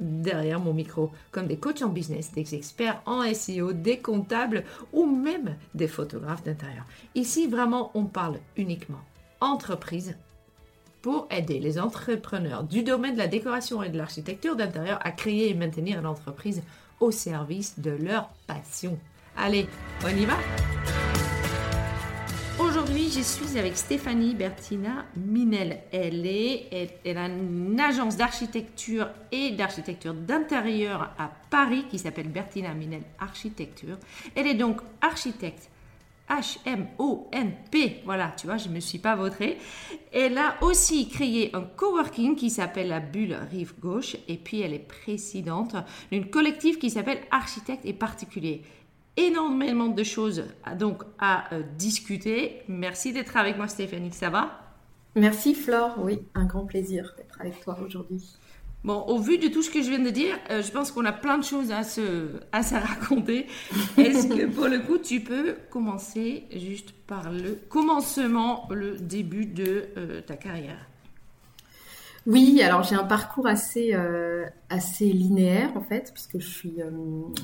derrière mon micro, comme des coachs en business, des experts en SEO, des comptables ou même des photographes d'intérieur. Ici, vraiment, on parle uniquement entreprise pour aider les entrepreneurs du domaine de la décoration et de l'architecture d'intérieur à créer et maintenir l'entreprise au service de leur passion. Allez, on y va? Aujourd'hui, je suis avec Stéphanie Bertina Minel. Elle est, elle, une agence d'architecture et d'architecture d'intérieur à Paris qui s'appelle Bertina Minel Architecture. Elle est donc architecte H-M-O-N-P. Voilà, tu vois, je ne me suis pas vautrée. Elle a aussi créé un coworking qui s'appelle la Bulle Rive Gauche. Et puis, elle est présidente d'une collective qui s'appelle Architectes et Particuliers. Énormément de choses à, donc à euh, discuter. Merci d'être avec moi, Stéphanie. Ça va? Merci, Flore. Oui, un grand plaisir d'être avec toi aujourd'hui. Bon, au vu de tout ce que je viens de dire, euh, je pense qu'on a plein de choses à se, à se raconter. Est-ce que pour le coup, tu peux commencer juste par le commencement, le début de euh, ta carrière? Oui, alors j'ai un parcours assez, euh, assez linéaire en fait, puisque je suis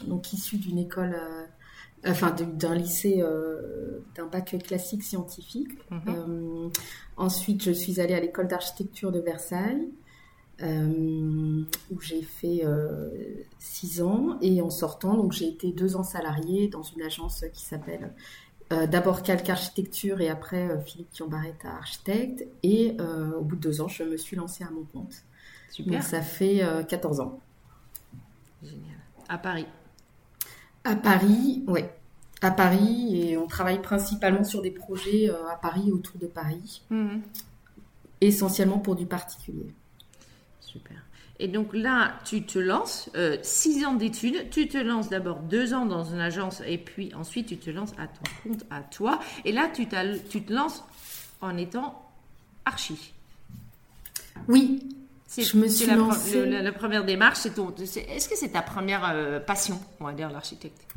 donc issue d'une école, enfin d'un lycée, d'un bac classique scientifique. Mhm. ensuite, je suis allée à l'école d'architecture de Versailles. Euh, où j'ai fait euh, six ans. Et en sortant, donc j'ai été deux ans salarié dans une agence qui s'appelle euh, d'abord Calque Architecture et après Philippe Kiambaretta Architecte. Et au bout de deux ans, je me suis lancée à mon compte. Super. Donc ça fait 14 ans. Génial. À Paris À Paris, oui. À Paris, et on travaille principalement sur des projets à Paris, autour de Paris. Mhm. Essentiellement pour du particulier. Super. Et donc là, tu te lances, euh, six ans d'études, tu te lances d'abord deux ans dans une agence et puis ensuite tu te lances à ton compte, à toi. Et là, tu, tu te lances en étant archi. Oui. Je me suis la, lancée... la, première démarche, c'est est-ce que c'est ta première euh, passion, on va dire, l'architecte?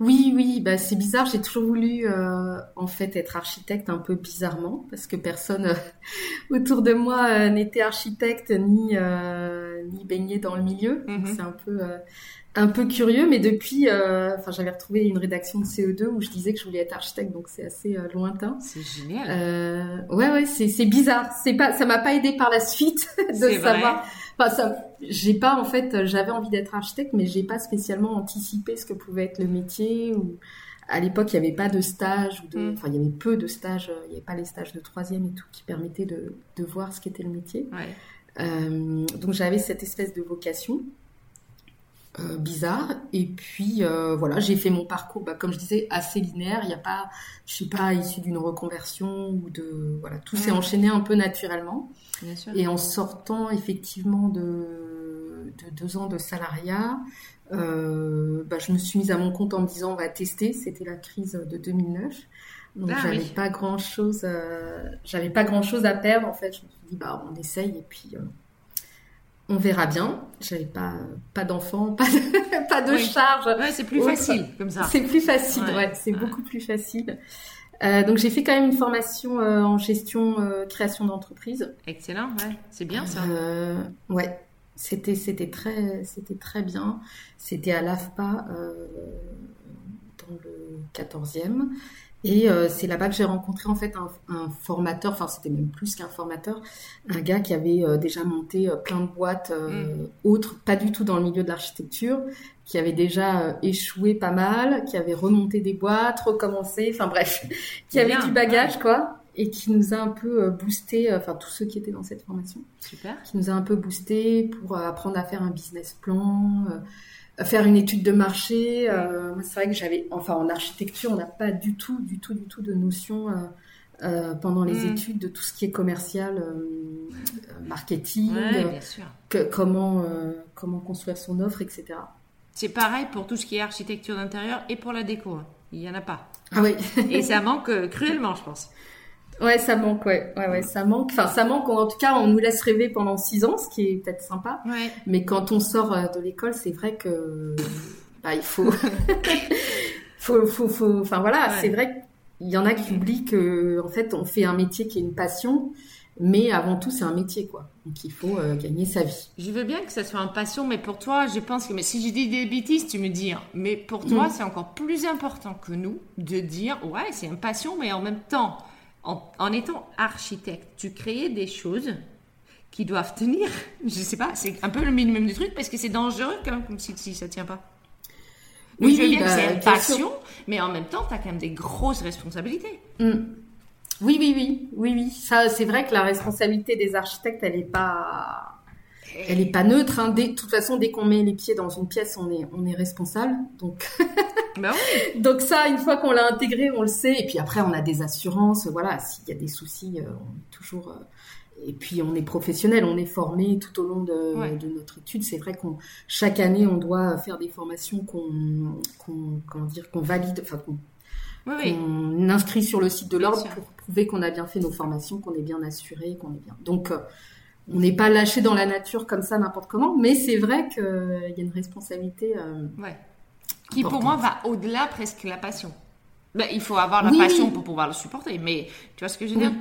Oui, oui, bah c'est bizarre. J'ai toujours voulu euh, en fait être architecte un peu bizarrement parce que personne euh, autour de moi euh, n'était architecte ni ni baigné dans le milieu. Mhm. C'est un peu un peu curieux, mais depuis, enfin j'avais retrouvé une rédaction de CE2 où je disais que je voulais être architecte, donc c'est assez lointain. C'est génial. ouais, ouais, c'est bizarre. C'est pas, ça m'a pas aidé par la suite de savoir. Enfin, ça, j'ai pas en fait, j'avais envie d'être architecte, mais j'ai pas spécialement anticipé ce que pouvait être le métier. Ou à l'époque, il n'y avait pas de stage, ou de, mm. enfin, il y avait peu de stages. Il n'y avait pas les stages de troisième et tout qui permettaient de, de voir ce qu'était le métier. Euh, donc j'avais cette espèce de vocation. Euh, bizarre. Et puis euh, voilà j'ai fait mon parcours bah, comme je disais assez linéaire. Il n'y a pas je suis pas issue d'une reconversion ou de voilà tout s'est enchaîné un peu naturellement. Et en sortant effectivement de, deux ans de salariat, euh, bah, je me suis mise à mon compte en me disant on va tester. C'était la crise de 2009. Donc ah j'avais pas grand chose, j'avais pas grand chose à perdre en fait. Je me suis dit bah on essaye. Et puis on verra bien. J'avais pas pas d'enfants, pas de, pas de charge. Ouais, c'est plus facile comme ça. C'est plus facile, ouais, c'est beaucoup plus facile. Euh, donc j'ai fait quand même une formation euh, en gestion euh, création d'entreprise. Excellent, ouais, c'est bien ça. ouais, c'était c'était très c'était très bien. C'était à l'AFPA dans le 14e et c'est là-bas que j'ai rencontré en fait un, un formateur, enfin c'était même plus qu'un formateur, un gars qui avait déjà monté plein de boîtes mm. autres, pas du tout dans le milieu de l'architecture, qui avait déjà euh, échoué pas mal, qui avait remonté des boîtes, recommencé, enfin bref, qui avait du bagage quoi. et qui nous a un peu boosté, enfin tous ceux qui étaient dans cette formation. Super. Qui nous a un peu boosté pour apprendre à faire un business plan, faire une étude de marché. c'est vrai que j'avais, enfin en architecture, on n'a pas du tout, du tout, du tout de notion euh, pendant les mm. études de tout ce qui est commercial, euh, marketing, Que, comment, euh, comment construire son offre, etc. C'est pareil pour tout ce qui est architecture d'intérieur et pour la déco. Hein. Il n'y en a pas. Ah oui. et ça manque cruellement, je pense. Ouais, ça manque, ouais. ouais, ouais, ça manque. Enfin, ça manque. En tout cas, on nous laisse rêver pendant six ans, ce qui est peut-être sympa. Ouais. Mais quand on sort de l'école, c'est vrai que bah, il faut, faut, faut, faut. Enfin voilà, c'est vrai que il y en a qui oublient que, en fait, on fait un métier qui est une passion, mais avant tout, c'est un métier, quoi. Donc, il faut euh, gagner sa vie. Je veux bien que ça soit une passion, mais pour toi, je pense que, mais si je dis des bêtises, tu me dis, hein. mais pour toi, mm. c'est encore plus important que nous de dire, ouais, c'est une passion, mais en même temps, en, étant architecte, tu crées des choses qui doivent tenir. Je sais pas, c'est un peu le minimum du truc parce que c'est dangereux quand même, comme si, si ça tient pas. Oui, je veux bien que c'est bah, une passion, mais en même temps, tu as quand même des grosses responsabilités. Mm. Oui, oui, oui, oui, oui. Ça, c'est vrai que la responsabilité des architectes, elle est pas, elle est pas neutre. Hein. de toute façon, dès qu'on met les pieds dans une pièce, on est, on est responsable. Donc, bah oui. donc ça, une fois qu'on l'a intégré, on le sait. Et puis après, on a des assurances. Voilà, s'il y a des soucis, euh, on est toujours. Euh, et puis on est professionnel, on est formé tout au long de, de notre étude. C'est vrai qu'on chaque année on doit faire des formations qu'on dire qu'on valide, enfin qu'on inscrit sur le site de l'ordre pour prouver qu'on a bien fait nos formations, qu'on est bien assuré, qu'on est bien. Donc euh, on n'est pas lâché dans la nature comme ça n'importe comment, mais c'est vrai qu'il y a une responsabilité. Euh, Qui pour moi va au-delà presque de la passion. Ben, il faut avoir la passion pour pouvoir le supporter, mais tu vois ce que je veux dire?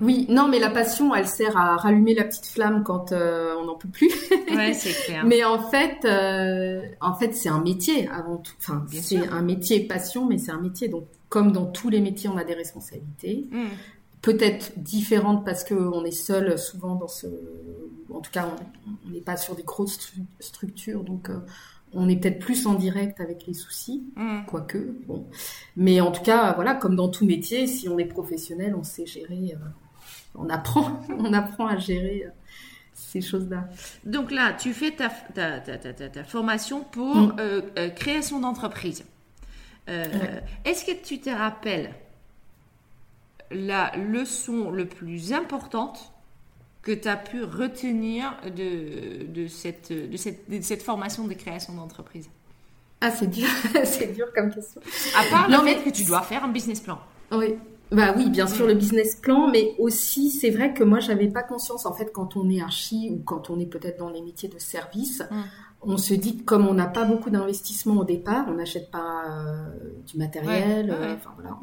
Oui, non, mais la passion, elle sert à rallumer la petite flamme quand euh, on n'en peut plus. ouais, c'est clair. Mais en fait, euh, en fait, c'est un métier avant tout. Enfin, c'est un métier passion, mais c'est un métier. Donc, comme dans tous les métiers, on a des responsabilités. Mm. Peut-être différentes parce qu'on est seul souvent dans ce. En tout cas, on n'est pas sur des grosses structures, donc. Euh, on est peut-être plus en direct avec les soucis, mm. quoique. Bon. Mais en tout cas, voilà, comme dans tout métier, si on est professionnel, on sait gérer, euh, on apprend, on apprend à gérer euh, ces choses-là. Donc là, tu fais ta, ta, formation pour mm. euh, création d'entreprise. Est-ce que tu te rappelles la leçon le plus importante que tu as pu retenir de, de, cette, de, cette, de cette formation de création d'entreprise Ah, c'est dur, c'est dur comme question. À part le fait que tu dois faire un business plan. Oui. Bah oui, bien sûr, le business plan, mais aussi, c'est vrai que moi, j'avais pas conscience, en fait, quand on est archi ou quand on est peut-être dans les métiers de service, mm on se dit que comme on n'a pas beaucoup d'investissement au départ, on n'achète pas euh, du matériel, euh, enfin voilà,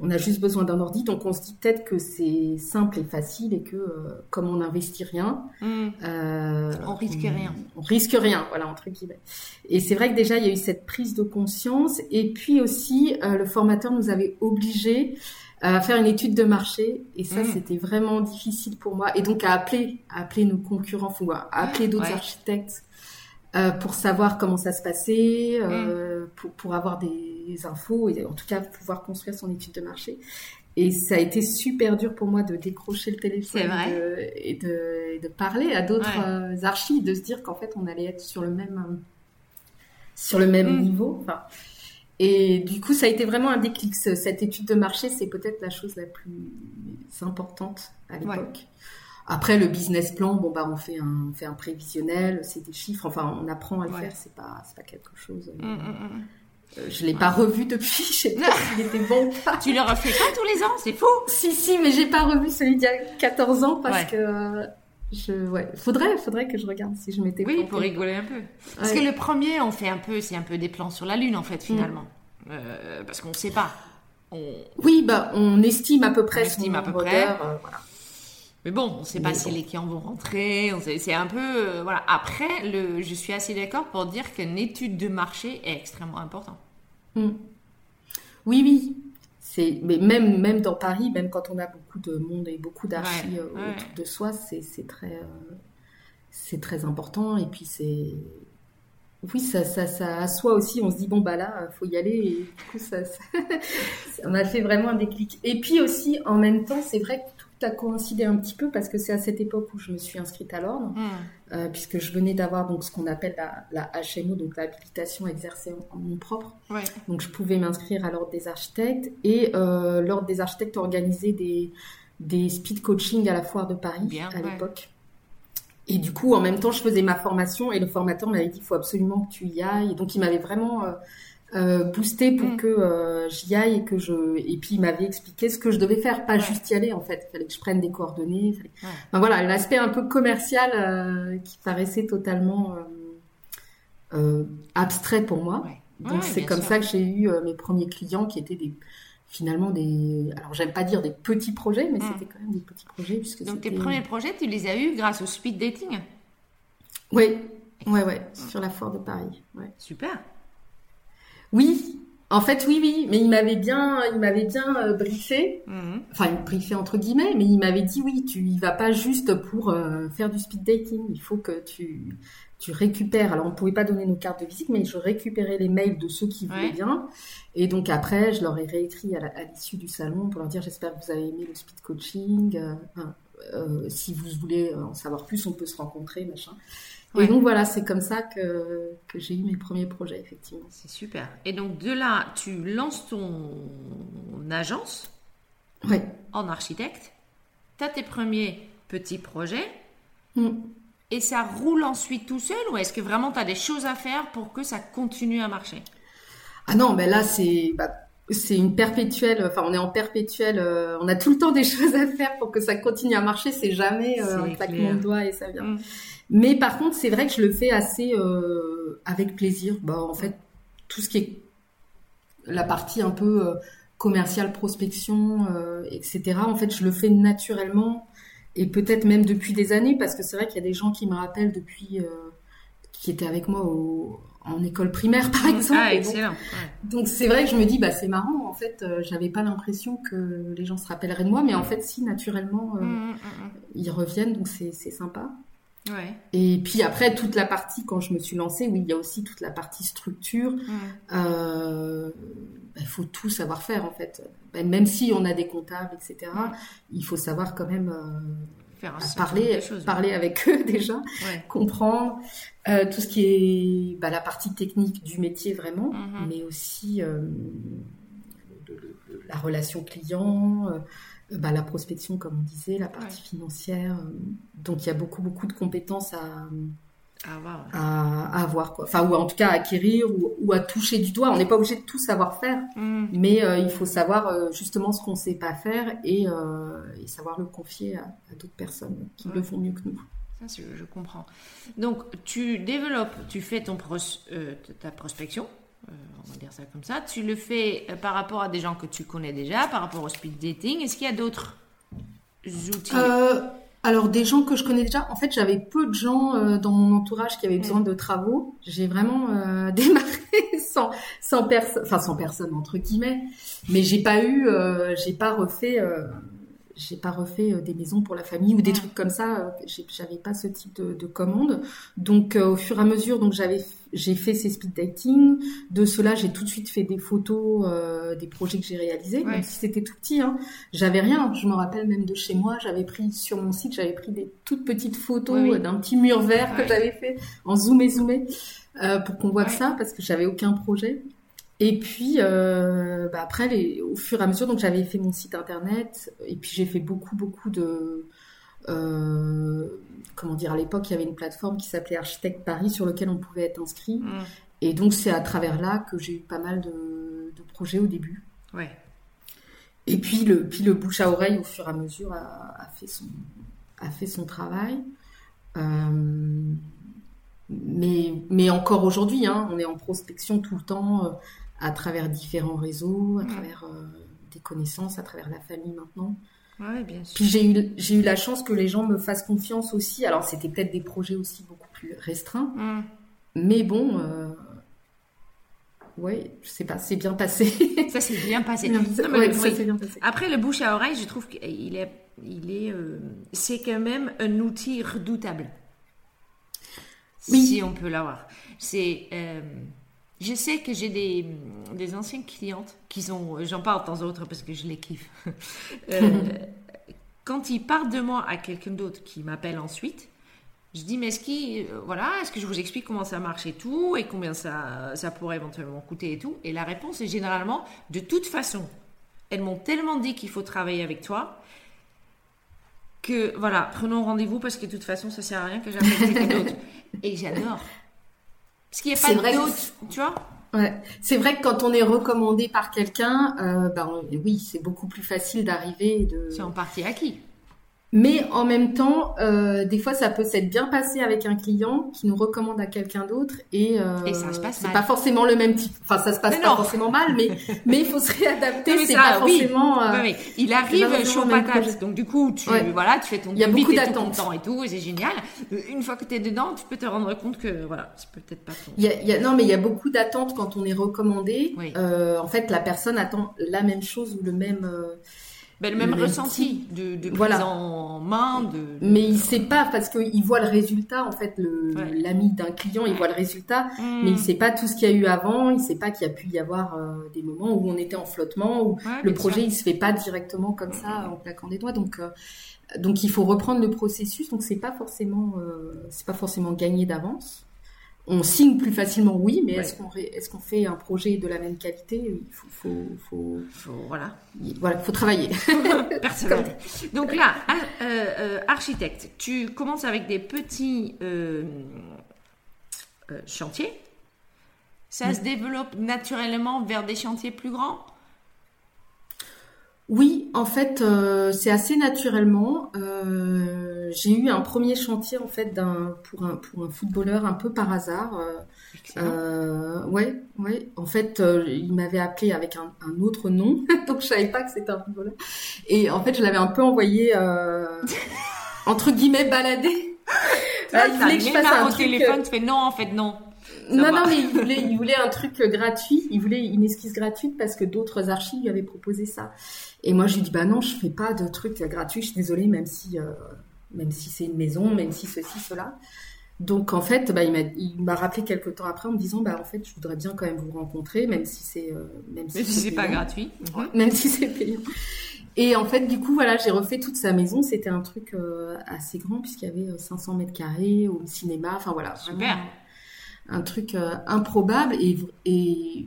on, a juste besoin d'un ordi, donc on se dit peut-être que c'est simple et facile et que euh, comme on n'investit rien, hmm. on risque rien. On risque rien, voilà entre guillemets. Et c'est vrai que déjà il y a eu cette prise de conscience et puis aussi le formateur nous avait obligés à faire une étude de marché et ça hmm. c'était vraiment difficile pour moi et donc à appeler à appeler nos concurrents ou à appeler d'autres architectes euh, pour savoir comment ça se passait, euh, mm. pour, pour, avoir des infos et en tout cas pouvoir construire son étude de marché. Et ça a été super dur pour moi de décrocher le téléphone et, de, de, parler à d'autres ouais. Euh, archis, de se dire qu'en fait on allait être sur le même sur le même mm. niveau. Enfin, et du coup, ça a été vraiment un déclic. Cette étude de marché, c'est peut-être la chose la plus importante à l'époque. Après, le business plan, bon, bah, on fait un, on fait un prévisionnel, c'est des chiffres, enfin, on apprend à le faire, c'est pas, c'est pas quelque chose. Euh, mm, mm, mm. euh, je l'ai pas revu depuis, je sais pas s'il était bon. tu le refais pas tous les ans, c'est fou. Si, si, mais j'ai pas revu celui d'il y a 14 ans parce que, euh, je, ouais, faudrait, faudrait que je regarde si je m'étais. Oui, pour rigoler un peu. Parce que le premier, on fait un peu, c'est un peu des plans sur la lune en fait finalement, parce qu'on sait pas. Oui, bah, on estime à peu près. On estime à peu près. voilà. Mais bon, on ne sait pas si les clients vont rentrer. C'est un peu. Euh, voilà. Après, le, je suis assez d'accord pour dire qu'une étude de marché est extrêmement importante. Hmm. Oui, oui. C'est, mais même, même dans Paris, même quand on a beaucoup de monde et beaucoup d'archis euh, autour de soi, c'est, très, euh, c'est très important. Et puis, c'est. oui, ça, ça, ça assoit aussi. On se dit bon bah là, faut y aller. Et du coup, ça, ça m'a fait vraiment un déclic. Et puis aussi, en même temps, c'est vrai que a coïncidé un petit peu parce que c'est à cette époque où je me suis inscrite à l'ordre, hmm. euh, puisque je venais d'avoir donc ce qu'on appelle la, la, HMO, donc l'habilitation à exercer en, nom propre. Donc je pouvais m'inscrire à l'ordre des architectes et euh, l'ordre des architectes organisait des des speed coaching à la foire de Paris à l'époque. Et du coup, en même temps, je faisais ma formation et le formateur m'avait dit il faut absolument que tu y ailles. Et donc, il m'avait vraiment euh, euh boosté pour mm. que euh, j'y aille et que je. Et puis, il m'avait expliqué ce que je devais faire, pas juste y aller en fait. Il fallait que je prenne des coordonnées. Enfin, voilà, l'aspect un peu commercial euh, qui paraissait totalement abstrait pour moi. Donc, c'est comme ça que j'ai eu mes premiers clients qui étaient des finalement des. Alors, j'aime pas dire des petits projets, mais hmm. c'était quand même des petits projets. Puisque Donc, tes premiers projets, tu les as eus grâce au speed dating? Oui, ouais, ouais, sur la foire de Paris. Ouais. Super. Oui, en fait, oui, oui, mais il m'avait bien, il m'avait bien euh, briefé, hmm. enfin briefé entre guillemets, mais il m'avait dit oui, tu y vas pas juste pour euh, faire du speed dating, il faut que tu tu récupères. Alors, on ne pouvait pas donner nos cartes de visite, mais je récupérais les mails de ceux qui voulaient bien. Et donc, après, je leur ai réécrit à l'issue du salon pour leur dire j'espère que vous avez aimé le speed coaching. Euh, euh, si vous voulez en savoir plus, on peut se rencontrer, machin. Et donc, voilà, c'est comme ça que, que j'ai eu mes premiers projets, effectivement. C'est super. Et donc, de là, tu lances ton agence en architecte. Tu as tes premiers petits projets. Mm et ça roule ensuite tout seul ou est-ce que vraiment tu as des choses à faire pour que ça continue à marcher? Ah non, mais là c'est bah, c'est une perpétuelle, enfin on est en perpétuelle, euh, on a tout le temps des choses à faire pour que ça continue à marcher, c'est jamais euh, un claquement de doigts et ça vient. Mm. Mais par contre, c'est vrai que je le fais assez euh, avec plaisir. Bah, en fait, tout ce qui est la partie un peu euh, commerciale, prospection, etc. En fait, je le fais naturellement et peut-être même depuis des années, parce que c'est vrai qu'il y a des gens qui me rappellent depuis, euh, qui étaient avec moi en école primaire, par exemple. Ah, excellent. Donc c'est vrai que je me dis, bah c'est marrant, en fait, euh, j'avais pas l'impression que les gens se rappelleraient de moi, mais en fait, si, naturellement, euh, mmh, mmh. ils reviennent, donc c'est sympa. Ouais. Et puis après, toute la partie, quand je me suis lancée, oui, il y a aussi toute la partie structure. Euh, il faut tout savoir faire, en fait. Ben, même si on a des comptables, etc., il faut savoir quand même euh, faire parler, parler avec eux déjà, comprendre euh, tout ce qui est bah, la partie technique du métier vraiment, mm-hmm. mais aussi la relation client bah, la prospection, comme on disait, la partie financière. Euh, donc, il y a beaucoup, beaucoup de compétences à, à avoir. quoi. Enfin, ou en tout cas à acquérir ou, à toucher du doigt. On n'est pas obligé de tout savoir faire, mm. mais euh, il faut savoir euh, justement ce qu'on ne sait pas faire et, et, savoir le confier à, d'autres personnes qui le font mieux que nous. Ça, je comprends. Donc, tu développes, tu fais ton ta prospection, euh, on va dire ça comme ça. Tu le fais euh, par rapport à des gens que tu connais déjà, par rapport au speed dating. Est-ce qu'il y a d'autres outils euh, Alors, des gens que je connais déjà. En fait, j'avais peu de gens dans mon entourage qui avaient besoin de travaux. J'ai vraiment démarré sans, sans personne, enfin sans personne entre guillemets. Mais j'ai pas eu, j'ai pas refait j'ai pas refait des maisons pour la famille ou des trucs comme ça. J'avais pas ce type de, de commande. Donc au fur et à mesure, donc j'avais j'ai fait ces speed dating. De cela, j'ai tout de suite fait des photos euh, des projets que j'ai réalisés, même si c'était tout petit. Hein. J'avais rien. Je me rappelle même de chez moi, j'avais pris sur mon site, j'avais pris des toutes petites photos d'un petit mur vert que j'avais fait en zoomé zoomé euh, pour qu'on voit ça, parce que j'avais aucun projet. Et puis euh, bah après, les, au fur et à mesure, donc j'avais fait mon site internet, et puis j'ai fait beaucoup beaucoup de euh, comment dire, à l'époque, il y avait une plateforme qui s'appelait Architecte Paris sur lequel on pouvait être inscrit. Mm. Et donc, c'est à travers là que j'ai eu pas mal de, projets au début. Ouais. Et puis le, puis le bouche à oreille, au fur et à mesure, a, fait, son, a fait son travail. Euh, mais, mais encore aujourd'hui, hein, on est en prospection tout le temps à travers différents réseaux, à travers des connaissances, à travers la famille maintenant. Puis j'ai eu, j'ai eu la chance que les gens me fassent confiance aussi. Alors c'était peut-être des projets aussi beaucoup plus restreints. Mais bon, euh... ouais, je sais pas, c'est bien passé. ça s'est bien passé. Après, le bouche à oreille, je trouve qu'il est, il est, euh, c'est quand même un outil redoutable. si on peut l'avoir. C'est, euh, je sais que j'ai des, des anciennes clientes qui sont, j'en parle de temps en temps parce que je les kiffe. Euh, quand ils partent de moi à quelqu'un d'autre qui m'appelle ensuite, je dis, mais est-ce, euh, voilà, est-ce que je vous explique comment ça marche et tout, et combien ça, ça pourrait éventuellement coûter et tout? Et la réponse est généralement, de toute façon, elles m'ont tellement dit qu'il faut travailler avec toi que voilà, prenons rendez-vous parce que de toute façon, ça sert à rien que j'appelle quelqu'un d'autre. Et j'adore. Parce qu'il n'y a pas d'autre, tu vois Ouais. C'est vrai que quand on est recommandé par quelqu'un, euh, ben, oui, c'est beaucoup plus facile d'arriver. De... C'est en partie acquis. Mais en même temps, euh, des fois, ça peut s'être bien passé avec un client qui nous recommande à quelqu'un d'autre et, euh, et ça se passe c'est pas forcément le même type. Enfin, ça se passe pas forcément mal, mais mais il faut se réadapter. C'est pas forcément. Euh, oui. Il arrive chaud patate, donc du coup, tu voilà, tu fais ton. Il y a beaucoup d'attentes et tout, c'est génial. Une fois que tu es dedans, tu peux te rendre compte que voilà, c'est peut-être pas ton. Il y a, il y a, non, mais il y a beaucoup d'attentes quand on est recommandé. Euh, en fait, la personne attend la même chose ou le même. Ben, le même, ressenti de, de prise en main. De, Mais il sait pas parce qu'il voit le résultat en fait. L'ami d'un client, il voit le résultat, hmm. mais il sait pas tout ce qu'il y a eu avant. Il sait pas qu'il y a pu y avoir euh, des moments où on était en flottement, où le projet il se fait pas directement comme ça en claquant des doigts. Donc euh, donc il faut reprendre le processus. Donc c'est pas forcément euh, c'est pas forcément gagné d'avance on signe plus facilement, oui, mais est-ce qu'on est qu'on fait un projet de la même qualité Il faut, faut, faut, voilà, voilà, faut travailler. Donc là, euh, euh, architecte, tu commences avec des petits euh, chantiers. Ça se développe naturellement vers des chantiers plus grands? Oui, en fait, c'est assez naturellement. Euh, j'ai eu un premier chantier en fait d'un pour un pour un footballeur un peu par hasard. Euh, ouais, ouais. En fait, il m'avait appelé avec un, un, autre nom, donc je savais pas que c'était un footballeur. Et en fait, je l'avais un peu envoyé entre guillemets balader. Ah, il voulait que je fasse un truc. téléphone, tu fais non, en fait non. non, non, mais il voulait, il voulait un truc gratuit. Il voulait une esquisse gratuite parce que d'autres archives lui avaient proposé ça. Et moi, je lui dis, bah non, je fais pas de trucs gratuits, je suis désolée, même si, euh, même si c'est une maison, même si ceci, cela. Donc, en fait, bah, il m'a rappelé quelques temps après en me disant, bah, en fait, je voudrais bien quand même vous rencontrer, même si c'est, euh, même si, c'est pas gratuit. Même si c'est payant. Et en fait, du coup, voilà, j'ai refait toute sa maison. C'était un truc euh, assez grand puisqu'il y avait 500 mètres carrés au cinéma. Enfin, voilà. Super. Un truc improbable et, et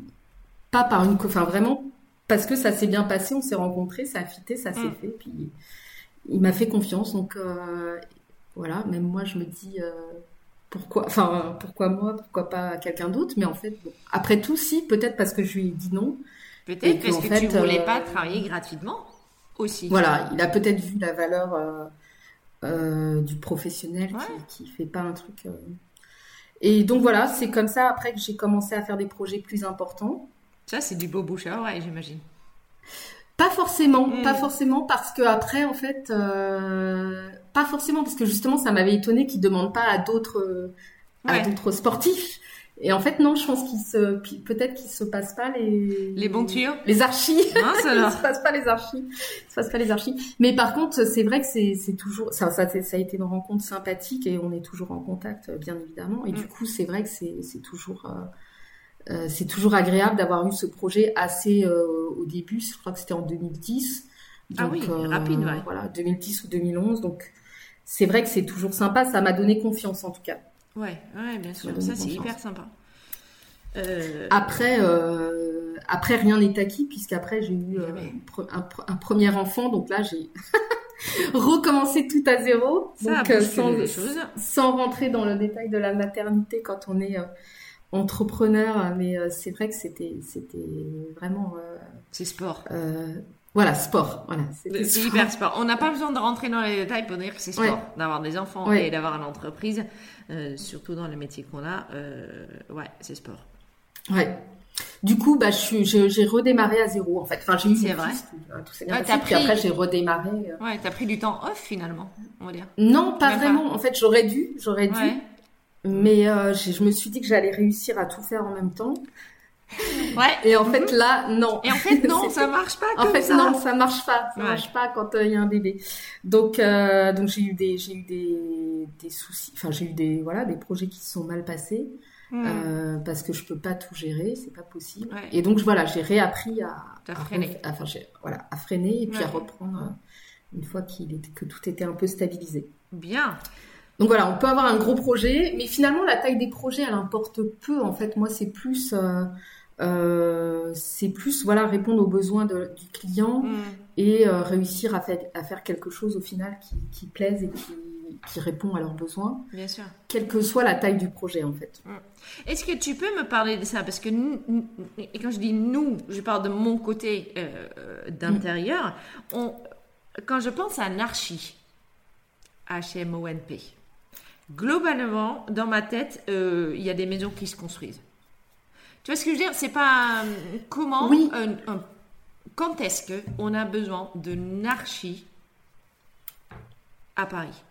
pas par une, enfin, vraiment parce que ça s'est bien passé, on s'est rencontrés, ça a fité, ça s'est mm. fait, puis il m'a fait confiance. Donc euh, voilà, même moi je me dis euh, pourquoi, enfin pourquoi moi, pourquoi pas quelqu'un d'autre, mais en fait après tout si peut-être parce que je lui ai dit non. Peut-être parce que fait, tu voulais pas euh, travailler gratuitement aussi. Voilà, il a peut-être vu la valeur du professionnel qui, qui fait pas un truc. Et donc voilà, c'est comme ça après que j'ai commencé à faire des projets plus importants. Ça, c'est du beau bouche à j'imagine. Pas forcément, hmm. pas forcément, parce que après, en fait, euh, pas forcément, parce que justement, ça m'avait étonné qu'ils demandent pas à d'autres, à d'autres sportifs. Et en fait, non, je pense qu'il se, peut-être qu'il se passe pas les, les bons tuyaux, les archives. Ah, il se passe pas les archives, il se passe pas les archives. Mais par contre, c'est vrai que c'est, c'est toujours, ça, ça, ça, a été une rencontre sympathique et on est toujours en contact, bien évidemment. Et du hmm. coup, c'est vrai que c'est, c'est toujours. Euh, euh, c'est toujours agréable d'avoir eu ce projet assez euh, au début. Je crois que c'était en 2010. ah oui, euh, rapide, ouais. Voilà, 2010 ou 2011. Donc, c'est vrai que c'est toujours sympa. Ça m'a donné confiance, en tout cas. Ouais, ouais, bien sûr. Ça, c'est hyper sympa. Après, après, rien n'est acquis, puisqu'après, j'ai eu un, premier enfant. Donc là, j'ai recommencé tout à zéro. Ça donc, sans, sans rentrer dans le détail de la maternité quand on est entrepreneur, mais euh, c'est vrai que c'était c'était vraiment. Euh, c'est sport. Euh, voilà, sport. Voilà, c'est hyper sport. On n'a pas besoin de rentrer dans les détails pour dire que c'est sport, d'avoir des enfants et d'avoir une entreprise, surtout dans le métier qu'on a. ouais, c'est sport. Ouais. Du coup, bah, j'ai redémarré à zéro en fait. Enfin, j'ai eu c'est vrai. tout Puis après, j'ai redémarré. Ouais, t'as pris du temps off finalement, on va dire. Non, pas vraiment. En fait, j'aurais dû, j'aurais dû. Mais euh, je me suis dit que j'allais réussir à tout faire en même temps. Ouais. Et en fait, là, non. Et en fait, non, ça marche pas comme En fait, non, ça marche pas. Ça marche pas quand il y a un bébé. Donc, euh, donc j'ai eu des, j'ai eu des, des soucis. Enfin, j'ai eu des, voilà, des projets qui se sont mal passés. Hmm. Euh, parce que je peux pas tout gérer, c'est pas possible. Et donc voilà, j'ai réappris à, à freiner, à, enfin, voilà, à freiner et puis à reprendre euh, une fois qu'il était, que tout était un peu stabilisé. Bien. Donc voilà, on peut avoir un gros projet, mais finalement la taille des projets, elle importe peu. En fait, moi, c'est plus, euh, euh, c'est plus voilà répondre aux besoins de, du client hmm. et euh, réussir à faire, à faire quelque chose au final qui, qui plaise et qui, qui répond à leurs besoins. Bien sûr. Quelle que soit la taille du projet, en fait. Hmm. Est-ce que tu peux me parler de ça? Parce que et quand je dis nous, je parle de mon côté d'intérieur. On, quand je pense à Narchi, H-M-O-N-P, globalement, dans ma tête, euh, il y a des maisons qui se construisent. Tu vois ce que je veux dire? C'est pas euh, comment, oui. quand est-ce qu'on a besoin de narchi à Paris?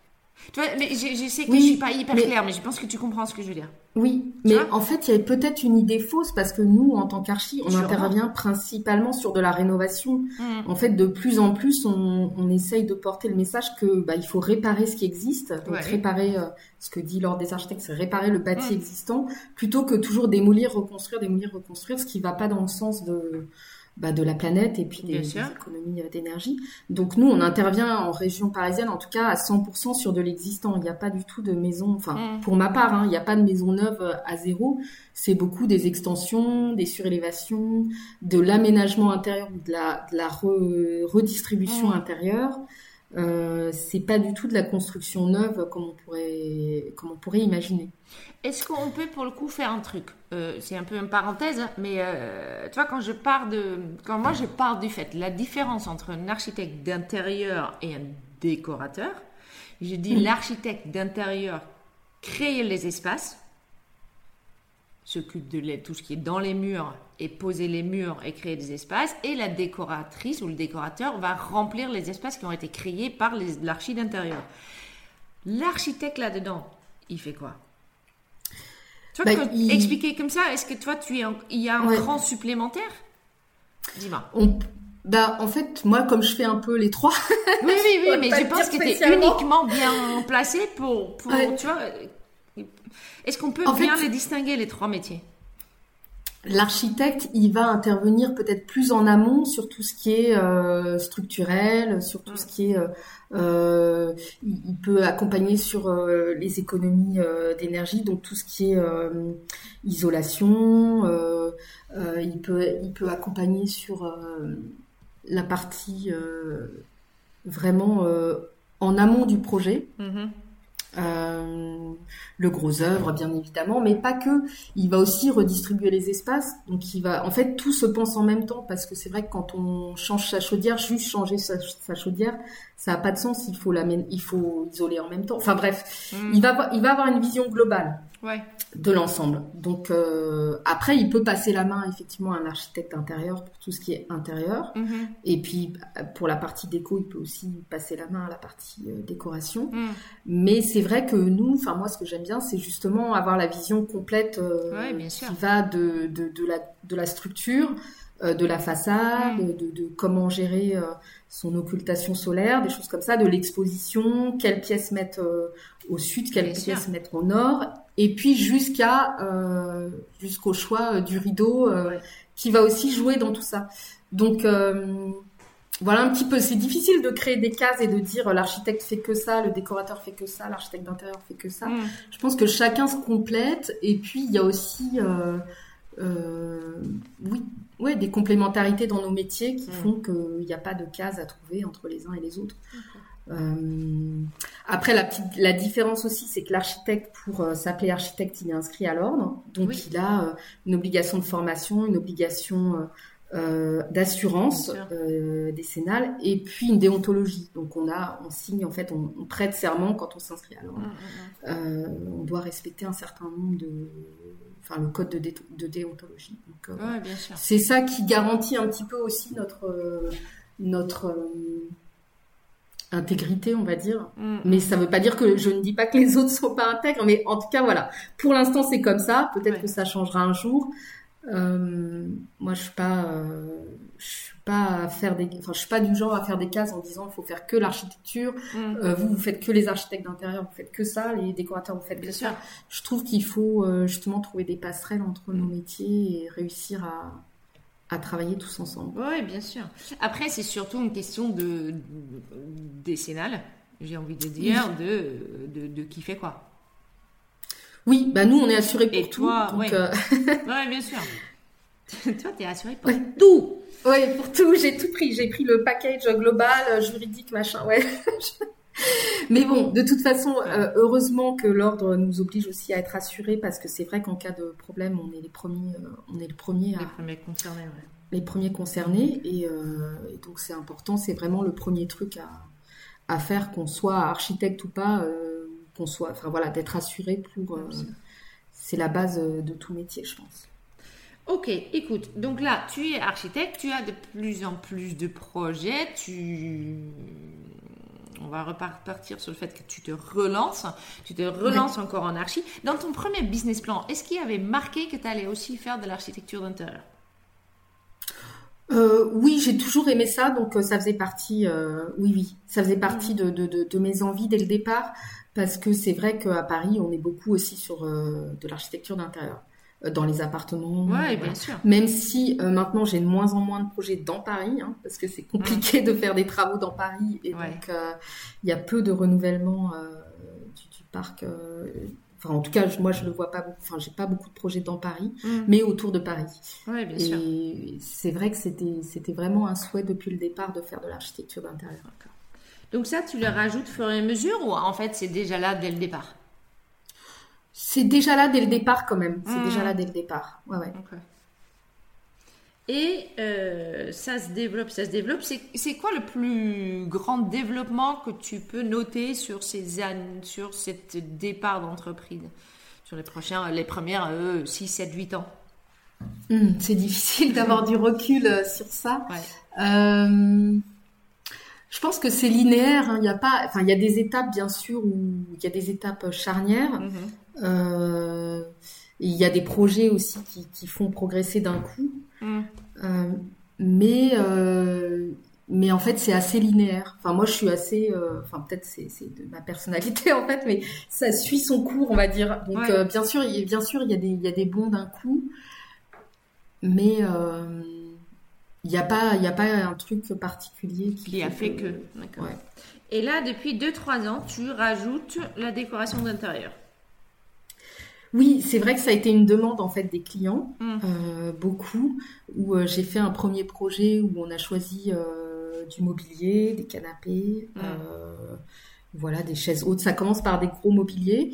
Tu vois, mais je, sais que je suis pas hyper claire, mais je pense que tu comprends ce que je veux dire. Oui, mais en fait, il y a peut-être une idée fausse parce que nous, en tant qu'archi, on intervient principalement sur de la rénovation. Hmm. En fait, de plus en plus, on, on, essaye de porter le message que bah, il faut réparer ce qui existe, donc réparer euh, ce que dit l'ordre des architectes, c'est réparer le bâti hmm. existant, plutôt que toujours démolir, reconstruire, démolir, reconstruire, ce qui va pas dans le sens de bah, de la planète et puis des, économies euh, d'énergie. Donc nous, on intervient en région parisienne, en tout cas à 100% sur de l'existant. Il n'y a pas du tout de maison, enfin mm. pour ma part, hein, il n'y a pas de maison neuve euh, à zéro. C'est beaucoup des extensions, des surélévations, de l'aménagement intérieur, de la, de la redistribution mm. intérieure. Euh, c'est pas du tout de la construction neuve comme on pourrait, comme on pourrait imaginer. Est-ce qu'on peut pour le coup faire un truc? Euh, C'est un peu une parenthèse, mais euh, tu vois quand je pars de, quand moi je pars du fait, la différence entre un architecte d'intérieur et un décorateur, je dis l'architecte d'intérieur crée les espaces, s'occupe de tout ce qui est dans les murs et poser les murs et créer des espaces. Et la décoratrice ou le décorateur va remplir les espaces qui ont été créés par l'archi d'intérieur. L'architecte là-dedans, il fait quoi? Tu vois, bah, expliquer comme ça, est-ce que toi, tu es il y a un cran supplémentaire? Dis-moi. Bah, en fait, moi, comme je fais un peu les trois. oui, oui, oui, mais je pense que tu es uniquement bien placé pour, pour tu vois, est-ce qu'on peut bien les distinguer, les trois métiers? L'architecte, il va intervenir peut-être plus en amont sur tout ce qui est euh, structurel, sur tout ce qui est, euh, euh il peut accompagner sur euh, les économies d'énergie, donc tout ce qui est isolation. il peut, il peut accompagner sur la partie vraiment en amont du projet. Mm-hmm. Le gros œuvre bien évidemment, mais pas que. Il va aussi redistribuer les espaces. Donc il va, en fait, tout se pense en même temps parce que c'est vrai que quand on change sa chaudière, juste changer sa, chaudière, ça a pas de sens. Il faut il faut isoler en même temps. Enfin bref, mm. il va, il va avoir une vision globale de l'ensemble. Donc euh, après, il peut passer la main effectivement à un architecte intérieur pour tout ce qui est intérieur. Mm-hmm. Et puis pour la partie déco, il peut aussi passer la main à la partie euh, décoration. Mm. Mais c'est vrai que nous, enfin moi, ce que j'aime bien, c'est justement avoir la vision complète euh, qui va de, de, de, la, de la structure, euh, de la façade, mm. de, de, comment gérer euh, son occultation solaire, des choses comme ça, de l'exposition, quelles pièces mettre au sud, quelles pièces mettre au nord, et puis jusqu'à jusqu'au choix du rideau qui va aussi jouer dans tout ça. Donc voilà un petit peu. C'est difficile de créer des cases et de dire l'architecte fait que ça, le décorateur fait que ça, l'architecte d'intérieur fait que ça. Mm. Je pense que chacun se complète. Et puis il y a aussi, euh, euh, oui, ouais, des complémentarités dans nos métiers qui mm. font qu'il n'y a pas de cases à trouver entre les uns et les autres. Euh, après, la, petite, la différence aussi, c'est que l'architecte, pour s'appeler architecte, il est inscrit à l'ordre. Donc, il a une obligation de formation, une obligation euh, d'assurance euh, décennale et puis une déontologie. Donc on a, on signe en fait, on, prête serment quand on s'inscrit à l'ordre. Mm, mm, mm. euh, on doit respecter un certain nombre de, enfin le code de, de déontologie. C'est ça qui garantit un petit peu aussi notre notre intégrité, on va dire. Mais ça ne veut pas dire que je ne dis pas que les autres sont pas intègres, mais en tout cas voilà. Pour l'instant c'est comme ça. Peut-être que ça changera un jour. Moi, je suis pas, je suis pas à faire des, enfin, je suis pas du genre à faire des cases en disant il faut faire que l'architecture. Mm. vous, vous faites que les architectes d'intérieur, vous faites que ça. Les décorateurs, vous faites que ça. Je trouve qu'il faut justement trouver des passerelles entre nos métiers et réussir à à travailler tous ensemble. Oui, bien sûr. Après, c'est surtout une question de, décennale, j'ai envie de dire, de, de, qui fait quoi. Oui, bah nous, on est assurés pour Et tout. Toi, oui, euh, bien sûr. toi, tu es assuré pour tout. Oui, pour tout. J'ai tout pris. J'ai pris le package global, euh, juridique, machin. Ouais. Mais bon, de toute façon, euh, heureusement que l'ordre nous oblige aussi à être assurés parce que c'est vrai qu'en cas de problème, on est les premiers, euh, on est le premier les premiers concernés. Ouais. Les premiers concernés et, euh, donc c'est important, c'est vraiment le premier truc à, à faire, qu'on soit architecte ou pas, qu'on soit, enfin voilà, d'être assuré pour. c'est la base de tout métier, je pense. Ok, écoute, donc là, tu es architecte, tu as de plus en plus de projets, tu on va repartir sur le fait que tu te relances, tu te relances encore en archi. Dans ton premier business plan, est-ce qu'il y avait marqué que tu allais aussi faire de l'architecture d'intérieur? Euh, oui, j'ai toujours aimé ça, donc euh, ça faisait partie, euh, oui, oui, ça faisait partie de, de, mes envies dès le départ, parce que c'est vrai qu'à Paris, on est beaucoup aussi sur de l'architecture d'intérieur. Euh, dans les appartements. Ouais, bien sûr. Même si euh, maintenant j'ai de moins en moins de projets dans Paris, hein, parce que c'est compliqué de faire des travaux dans Paris et donc euh, il y a peu de renouvellement du, parc. Enfin, en tout cas, moi, je ne vois pas. Enfin, j'ai pas beaucoup de projets dans Paris, mm. mais autour de Paris. Ouais, bien et c'est vrai que c'était c'était vraiment un souhait depuis le départ de faire de l'architecture d'intérieur. Donc ça, tu le rajoutes au fur et à mesure ou en fait c'est déjà là dès le départ? C'est déjà là dès le départ quand même. C'est déjà là dès le départ. Ouais, ouais. Et euh, ça se développe, ça se développe. C'est quoi le plus grand développement que tu peux noter sur ces années, sur cette départ d'entreprise, sur les prochains, les premières 6, 7, 8 ans? Hmm, C'est difficile d'avoir du recul euh, sur ça. Euh, je pense que c'est linéaire. Hein. Il y a pas, enfin, il y a des étapes bien sûr où il y a des étapes charnières. Mm-hmm. Euh, il y a des projets aussi qui, font progresser d'un coup. Mm. Euh, mais, euh, mais en fait, c'est assez linéaire. Enfin, moi, je suis assez. enfin, peut-être c'est, de ma personnalité, en fait, mais ça suit son cours, on va dire. Donc, bien sûr, il, bien sûr, il y a des, il y a des bons d'un coup. Mais il n'y a, pas, il a pas un truc particulier qui, a fait que. Et là, depuis 2-3 ans, tu rajoutes la décoration d'intérieur. Oui, c'est vrai que ça a été une demande en fait des clients, mm. euh, beaucoup, où euh, j'ai fait un premier projet où on a choisi euh, du mobilier, des canapés, mm. Voilà, des chaises hautes. Ça commence par des gros mobiliers.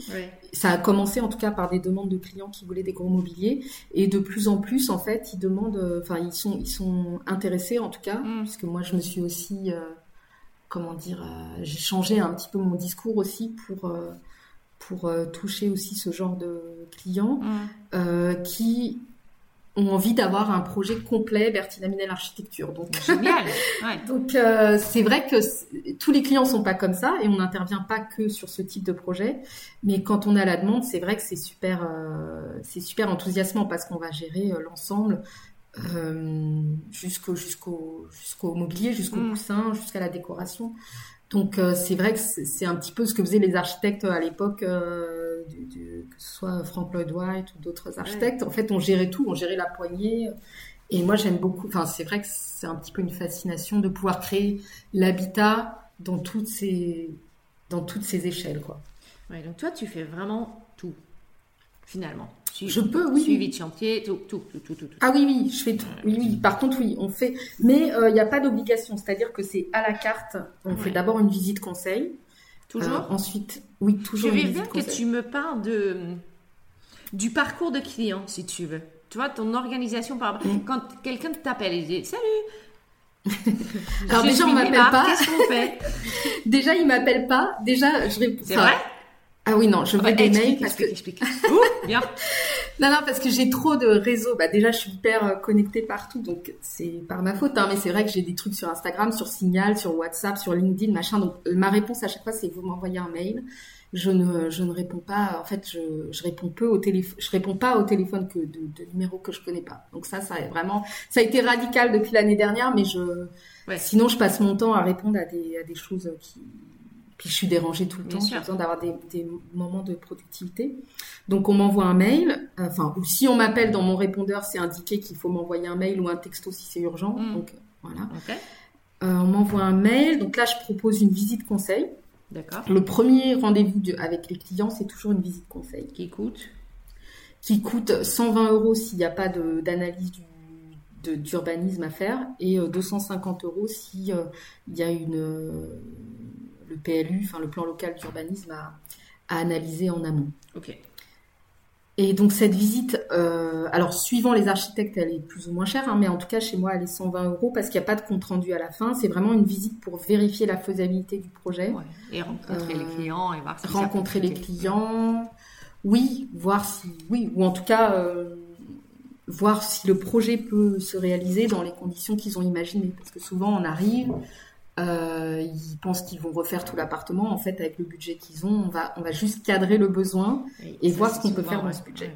Ça a commencé en tout cas par des demandes de clients qui voulaient des gros mobiliers, et de plus en plus en fait, ils demandent, enfin ils sont ils sont intéressés en tout cas, mm. puisque moi je me suis aussi, comment dire, j'ai changé un petit peu mon discours aussi pour pour euh, toucher aussi ce genre de clients mm. euh, qui ont envie d'avoir un projet complet Bertinaminel Architecture. Donc, Génial. donc euh, c'est vrai que tous les clients sont pas comme ça et on n'intervient pas que sur ce type de projet. Mais quand on a la demande, c'est vrai que c'est super, c'est super enthousiasmant parce qu'on va gérer l'ensemble jusqu'au jusqu'au jusqu'au mobilier, jusqu'au mm. coussin, jusqu'à la décoration. Donc euh, c'est vrai que c'est un petit peu ce que faisaient les architectes à l'époque, euh, que ce soit Frank Lloyd Wright ou d'autres architectes. En fait, on gérait tout, on gérait la poignée. Et moi, j'aime beaucoup. Enfin, c'est vrai que c'est un petit peu une fascination de pouvoir créer l'habitat dans toutes ces dans toutes ces échelles, quoi. Ouais, donc toi, tu fais vraiment tout finalement je peux, oui. Suivi de chantier, tout, tout, tout, tout, Ah oui, oui, je fais tout. Oui, oui. Par contre, oui, on fait. Mais il n'y a pas d'obligation, c'est-à-dire que c'est à la carte. On fait d'abord une visite conseil. Toujours. Euh, ensuite, oui, toujours. Je veux bien que tu me parles de du parcours de client, si tu veux. Tu vois, ton organisation par mm. quand quelqu'un t'appelle et dit salut. Alors déjà, on m'appelle pas. Qu'est-ce qu'on fait? Déjà, il m'appelle pas. Déjà, je vais. C'est vrai? Ah oui, non, je veux des mails parce que. Explique. bien. non, non, parce que j'ai trop de réseaux. Bah, déjà, je suis hyper euh, connectée partout, donc c'est par ma faute. Hein, mais c'est vrai que j'ai des trucs sur Instagram, sur Signal, sur WhatsApp, sur LinkedIn, machin. Donc, euh, ma réponse à chaque fois, c'est vous m'envoyez un mail je ne, je ne réponds pas. En fait, je, je réponds peu au téléphone. Je réponds pas au téléphone que de, de numéros que je connais pas. Donc ça, ça est vraiment, ça a été radical depuis l'année dernière, mais je, sinon, je passe mon temps à répondre à des, à des choses qui, puis je suis dérangée tout le temps. J'ai besoin d'avoir des, des, moments de productivité. Donc on m'envoie un mail. Enfin, ou si on m'appelle dans mon répondeur, c'est indiqué qu'il faut m'envoyer un mail ou un texto si c'est urgent. Hmm. Donc voilà. Euh, on m'envoie un mail. Donc là, je propose une visite conseil. D'accord. Le premier rendez-vous avec les clients, c'est toujours une visite conseil. Qui coûte? Qui coûte 120 euros s'il n'y a pas d'analyse d'urbanisme à faire et 250 euh, euros s'il euh, y a une, le PLU, enfin le plan local d'urbanisme à, à, analyser en amont. Ok. Et donc cette visite, euh, alors suivant les architectes, elle est plus ou moins chère, hein, mais en tout cas chez moi elle est 120 euros parce qu'il n'y a pas de compte rendu à la fin. C'est vraiment une visite pour vérifier la faisabilité du projet. Et rencontrer les euh, clients et voir si rencontrer les clients. Oui, voir si oui, ou en tout cas euh, voir si le projet peut se réaliser dans les conditions qu'ils ont imaginées. Parce que souvent on arrive, euh, ils pensent qu'ils vont refaire tout l'appartement. En fait, avec le budget qu'ils ont, on va, on va juste cadrer le besoin et, voir ce qu'on peut faire dans ce budget.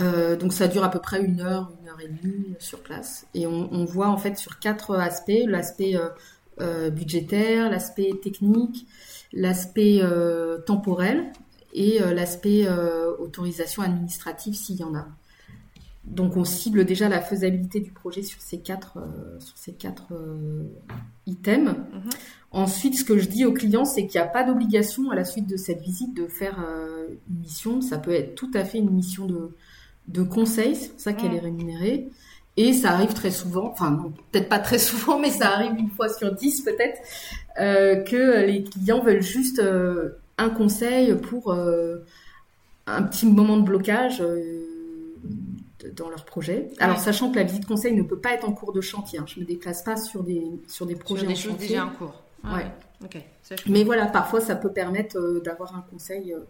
Euh, donc ça dure à peu près une heure, une heure et demie sur place. Et on, voit en fait sur quatre aspects, l'aspect euh, budgétaire, l'aspect technique, l'aspect temporel et l'aspect autorisation administrative s'il y en a. Donc on cible déjà la faisabilité du projet sur ces quatre, euh, sur ces quatre euh, items. Mhm. Ensuite, ce que je dis aux clients, c'est qu'il n'y a pas d'obligation à la suite de cette visite de faire euh, une mission. Ça peut être tout à fait une mission de, de conseil, c'est pour ça qu'elle est rémunérée. Et ça arrive très souvent, enfin peut-être pas très souvent, mais ça arrive une fois sur dix peut-être, que les clients veulent juste un conseil pour un petit moment de blocage dans leur projet. Alors, sachant que la visite conseil ne peut pas être en cours de chantier, hein. je ne me déplace pas sur des, sur des projets sur des choses déjà en cours. ouais. Mais voilà, parfois, ça peut permettre euh, d'avoir un conseil euh,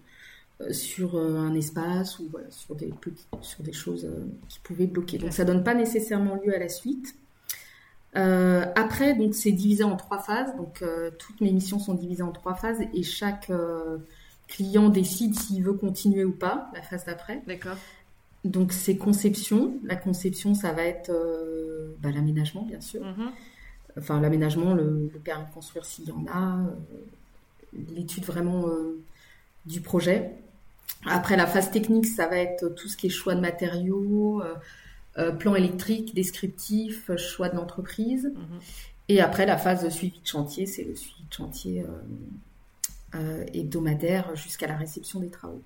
euh, sur un espace ou sur, des sur des choses qui pouvaient bloquer. Donc, ça donne pas nécessairement lieu à la suite. après, donc, c'est divisé en trois phases. Donc, toutes mes missions sont divisées en trois phases et chaque client décide s'il veut continuer ou pas la phase d'après. D'accord. Donc c'est conception. La conception, ça va être euh, bah, l'aménagement, bien sûr. Mhm. Enfin, l'aménagement, le, permis de construire s'il y en a, euh, l'étude vraiment euh, du projet. Après, la phase technique, ça va être tout ce qui est choix de matériaux, plan électrique, descriptif, choix de l'entreprise. Mhm. Et après, la phase de suivi de chantier, c'est le suivi de chantier hebdomadaire jusqu'à la réception des travaux.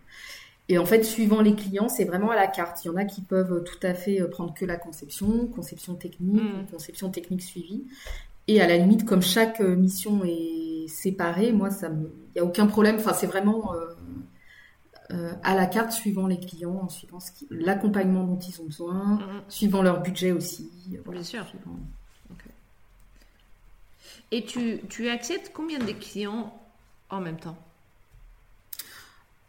Et en fait, suivant les clients, c'est vraiment à la carte. Il y en a qui peuvent tout à fait euh, prendre que la conception, conception technique, mm. conception technique suivie. Et à la limite, comme chaque euh, mission est séparée, moi, ça me, il y a aucun problème. Enfin, c'est vraiment euh, à la carte, suivant les clients, en suivant l'accompagnement dont ils ont besoin, mm. suivant leur budget aussi. Bien sûr. Et tu, tu acceptes combien de clients en même temps?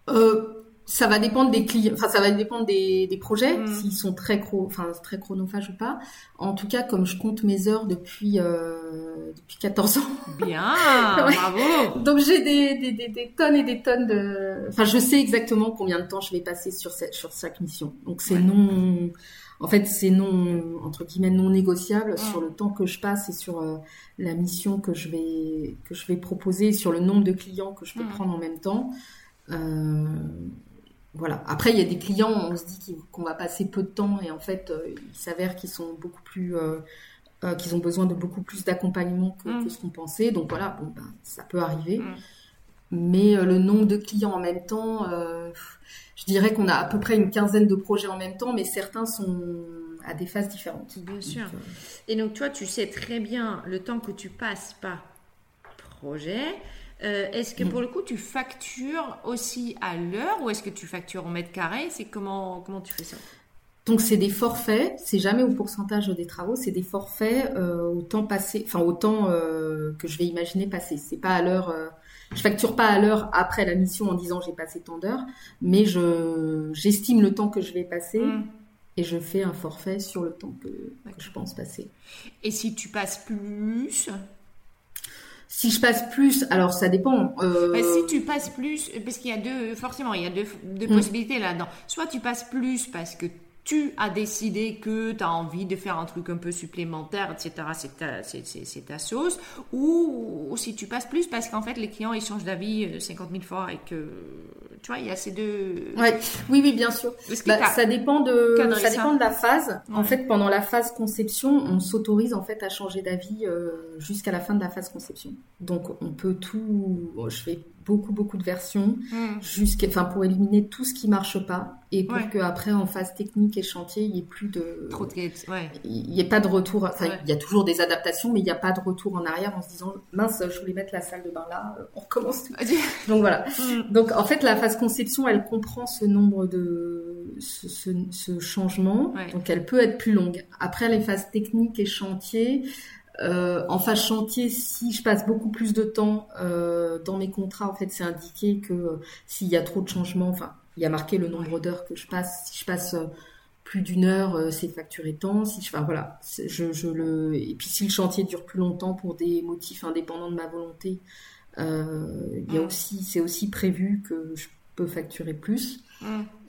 Euh, ça va dépendre des clients, enfin ça va dépendre des, des projets, mm. s'ils sont très enfin très chronophages ou pas. En tout cas, comme je compte mes heures depuis euh, depuis 14 ans. Bien, bravo. Donc j'ai des, des, des, tonnes et des tonnes de, enfin je sais exactement combien de temps je vais passer sur cette sur chaque mission. Donc c'est non, en fait c'est non entre guillemets non négociable mm. sur le temps que je passe et sur euh, la mission que je vais que je vais proposer, sur le nombre de clients que je peux mm. prendre en même temps. Euh, voilà. Après, il y a des clients, on se dit qu'on va passer peu de temps et en fait, euh, il s'avère qu'ils sont beaucoup plus, euh, euh, qu'ils ont besoin de beaucoup plus d'accompagnement que, mm. ce qu'on pensait. Donc voilà, bon, ben, ça peut arriver. Mm. Mais le nombre de clients en même temps, je dirais qu'on a à peu près une quinzaine de projets en même temps, mais certains sont à des phases différentes. Bien sûr. et donc toi, tu sais très bien le temps que tu passes par projet. Euh, est-ce que mm. pour le coup tu factures aussi à l'heure ou est-ce que tu factures au mètre carré? C'est comment comment tu fais ça? Donc c'est des forfaits, c'est jamais au pourcentage des travaux, c'est des forfaits euh, au temps passé, enfin au temps euh, que je vais imaginer passer. C'est pas à l'heure, je facture pas à l'heure après la mission en disant j'ai passé tant d'heures, mais je j'estime le temps que je vais passer mm. et je fais un forfait sur le temps que je pense passer. Et si tu passes plus Si je passe plus, alors ça dépend. Euh... Bah, si tu passes plus, parce qu'il y a deux, forcément, il y a deux, deux mm. possibilités là-dedans. Soit tu passes plus parce que tu as décidé que tu as envie de faire un truc un peu supplémentaire, etc., c'est ta, c'est, ta sauce, ou, si tu passes plus parce qu'en fait les clients ils changent d'avis 50 euh, 000 fois et que tu vois, il y a ces deux. Ouais. Oui, oui, bien sûr. Bah, ça dépend de, ça dépend de la phase. En fait, pendant la phase conception, on s'autorise en fait à changer d'avis euh, jusqu'à la fin de la phase conception. Donc, on peut tout. je fais beaucoup beaucoup de versions hmm. jusqu'à enfin pour éliminer tout ce qui marche pas et pour qu'après, que après en phase technique et chantier il y ait plus de trop de ouais. il y ait pas de retour enfin il y a toujours des adaptations mais il n'y a pas de retour en arrière en se disant mince je voulais mettre la salle de bain là euh, on recommence donc voilà. Hmm. donc en fait la phase conception elle comprend ce nombre de ce, ce changement. Donc elle peut être plus longue. Après les phases techniques et chantier euh, en phase chantier, si je passe beaucoup plus de temps euh, dans mes contrats, en fait, c'est indiqué que euh, s'il y a trop de changements, enfin, il y a marqué le nombre d'heures que je passe. Si je passe plus d'une heure, c'est facturé temps. Si je, enfin, voilà, je, je, le. Et puis si le chantier dure plus longtemps pour des motifs indépendants de ma volonté, il y a aussi, c'est aussi prévu que je peux facturer plus.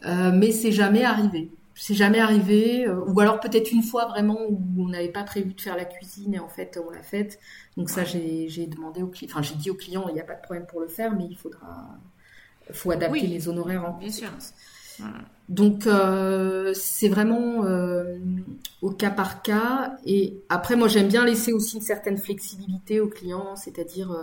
mais c'est jamais arrivé c'est jamais arrivé, euh, ou alors peut-être une fois vraiment où on n'avait pas prévu de faire la cuisine et en fait on l'a faite. Donc ça j'ai demandé au client, enfin j'ai dit au client il n'y a pas de problème pour le faire, mais il faudra, faut adapter les honoraires en conséquence. Donc euh, c'est vraiment euh, au cas par cas et après moi j'aime bien laisser aussi une certaine flexibilité au client, c'est-à-dire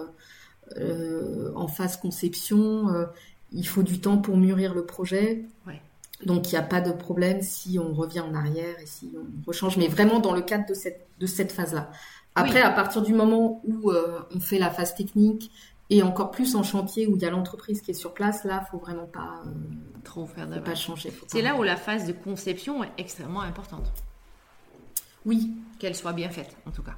en phase conception, il faut du temps pour mûrir le projet. Ouais. Donc il n'y a pas de problème si on revient en arrière et si on rechange, mais vraiment dans le cadre de cette, de cette phase-là. Après, à partir du moment où euh, on fait la phase technique et encore plus en chantier où il y a l'entreprise qui est sur place, là, faut vraiment pas euh, trop faire de pas changer. C'est là où la phase de conception est extrêmement importante. Oui, qu'elle soit bien faite, en tout cas.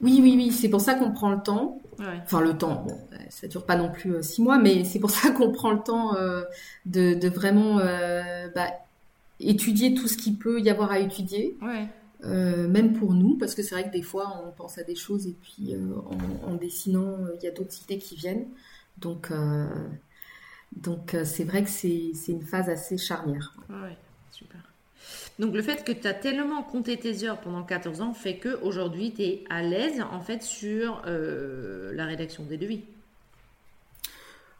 Oui, oui, oui, c'est pour ça qu'on prend le temps. Enfin, le temps, bon, euh, ça dure pas non plus euh, six mois, mais c'est pour ça qu'on prend le temps euh, de, vraiment bah, étudier tout ce qu'il peut y avoir à étudier. même pour nous, parce que c'est vrai que des fois on pense à des choses et puis en, dessinant, il y a d'autres idées qui viennent. Donc, donc c'est vrai que c'est une phase assez charnière. Ouais, super. Donc le fait que tu as tellement compté tes heures pendant 14 ans fait que aujourd'hui tu es à l'aise en fait sur euh, la rédaction des devis.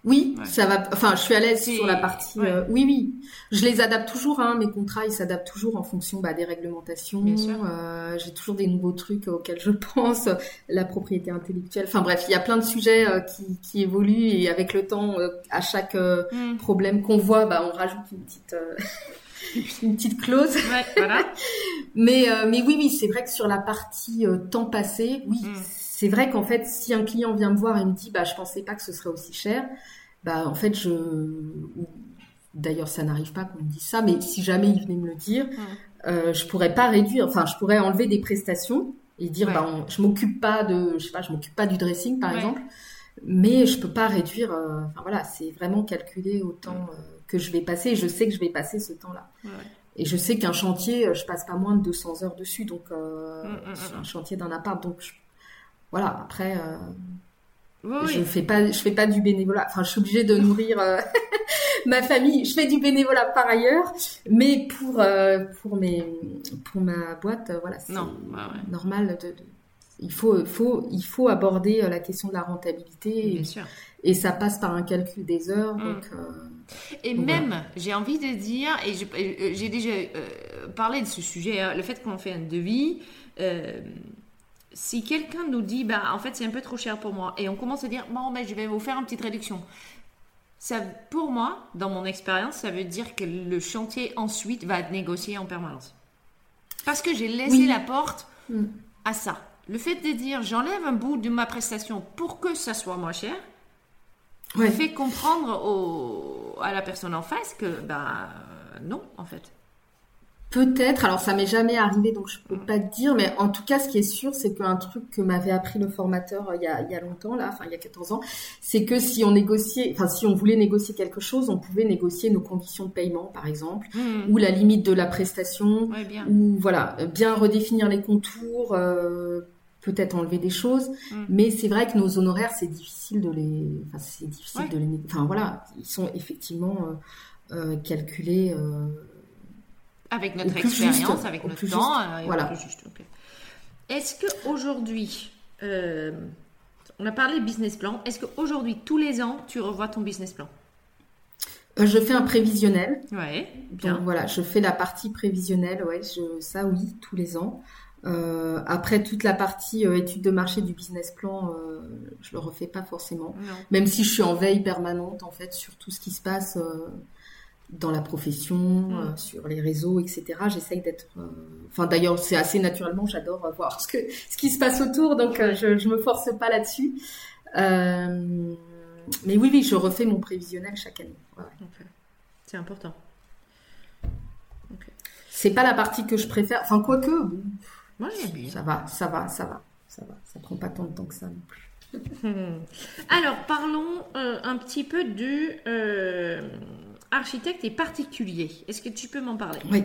Oui, ça va. Enfin, je suis à l'aise sur la partie. Euh, oui, oui. Je les adapte toujours. Hein, mes contrats, ils s'adaptent toujours en fonction bah, des réglementations. Euh, J'ai toujours des nouveaux trucs auxquels je pense. La propriété intellectuelle. Enfin bref, il y a plein de sujets euh, qui, qui, évoluent et avec le temps, à chaque mm. problème qu'on voit, bah, on rajoute une petite. une petite clause. mais, euh, mais oui, oui, c'est vrai que sur la partie euh, temps passé, oui, mm. c'est vrai qu'en fait, si un client vient me voir et me dit, bah, je pensais pas que ce serait aussi cher, bah, en fait, je, d'ailleurs, ça n'arrive pas qu'on me dise ça, mais si jamais il venait me le dire, mm. euh, je pourrais pas réduire, enfin, je pourrais enlever des prestations et dire, bah, je m'occupe pas de, je sais pas, je m'occupe pas du dressing, par exemple, mais je peux pas réduire, enfin, voilà, c'est vraiment calculé autant, mm que je vais passer. je sais que je vais passer ce temps-là. Et je sais qu'un chantier, euh, je passe pas moins de 200 heures dessus, donc euh, mm, mm, mm, un chantier d'un appart. Donc voilà. Après, euh, je fais pas, je fais pas du bénévolat. Enfin, je suis obligée de nourrir ma famille. Je fais du bénévolat par ailleurs, mais pour pour mes pour ma boîte, voilà, c'est normal de, il faut, faut, il faut aborder la question de la rentabilité. Bien sûr. Et ça passe par un calcul des heures. Donc, et même, j'ai envie de dire, et euh, j'ai déjà euh, parlé de ce sujet, hein, le fait qu'on fait un devis, euh, si quelqu'un nous dit, bah, en fait, c'est un peu trop cher pour moi, et on commence à dire, bon, ben, je vais vous faire une petite réduction. Ça, pour moi, dans mon expérience, ça veut dire que le chantier ensuite va être négocié en permanence. Parce que j'ai laissé la porte mm. à ça. Le fait de dire, j'enlève un bout de ma prestation pour que ça soit moins cher, ouais. fait comprendre au, à la personne en face que ben non en fait. Peut-être, alors ça m'est jamais arrivé donc je peux pas te dire, mais en tout cas ce qui est sûr c'est qu'un truc que m'avait appris le formateur euh, il y a, il y a longtemps là, enfin il y a 14 ans, c'est que si on négociait, enfin si on voulait négocier quelque chose, on pouvait négocier nos conditions de paiement par exemple, mmh. ou la limite de la prestation, ou voilà, bien redéfinir les contours, euh, peut-être enlever des choses, mm. mais c'est vrai que nos honoraires, c'est difficile de les, enfin, c'est difficile de les, enfin voilà, ils sont effectivement euh, calculés avec notre expérience, avec notre temps, voilà. Est-ce que aujourd'hui, on a parlé business plan, est-ce qu'aujourd'hui, tous les ans, tu revois ton business plan? Euh, je fais un prévisionnel. Ouais. Donc voilà, je fais la partie prévisionnelle, ouais, je, ça oui, tous les ans. Euh, après toute la partie euh, étude de marché du business plan, euh, je le refais pas forcément. Même si je suis en veille permanente en fait sur tout ce qui se passe dans la profession, mm. sur les réseaux, etc. J'essaye d'être. Enfin d'ailleurs c'est assez naturellement, j'adore voir ce que ce qui se passe autour, donc je je me force pas là-dessus. mais oui oui, je refais mon prévisionnel chaque année. C'est important. C'est pas la partie que je préfère. Enfin, quoique. Moi, bien. Ça va, ça va, ça va, ça va. Ça prend pas tant de temps que ça non plus. Alors, parlons euh, un petit peu du euh, architecte et particulier. Est-ce que tu peux m'en parler? Oui.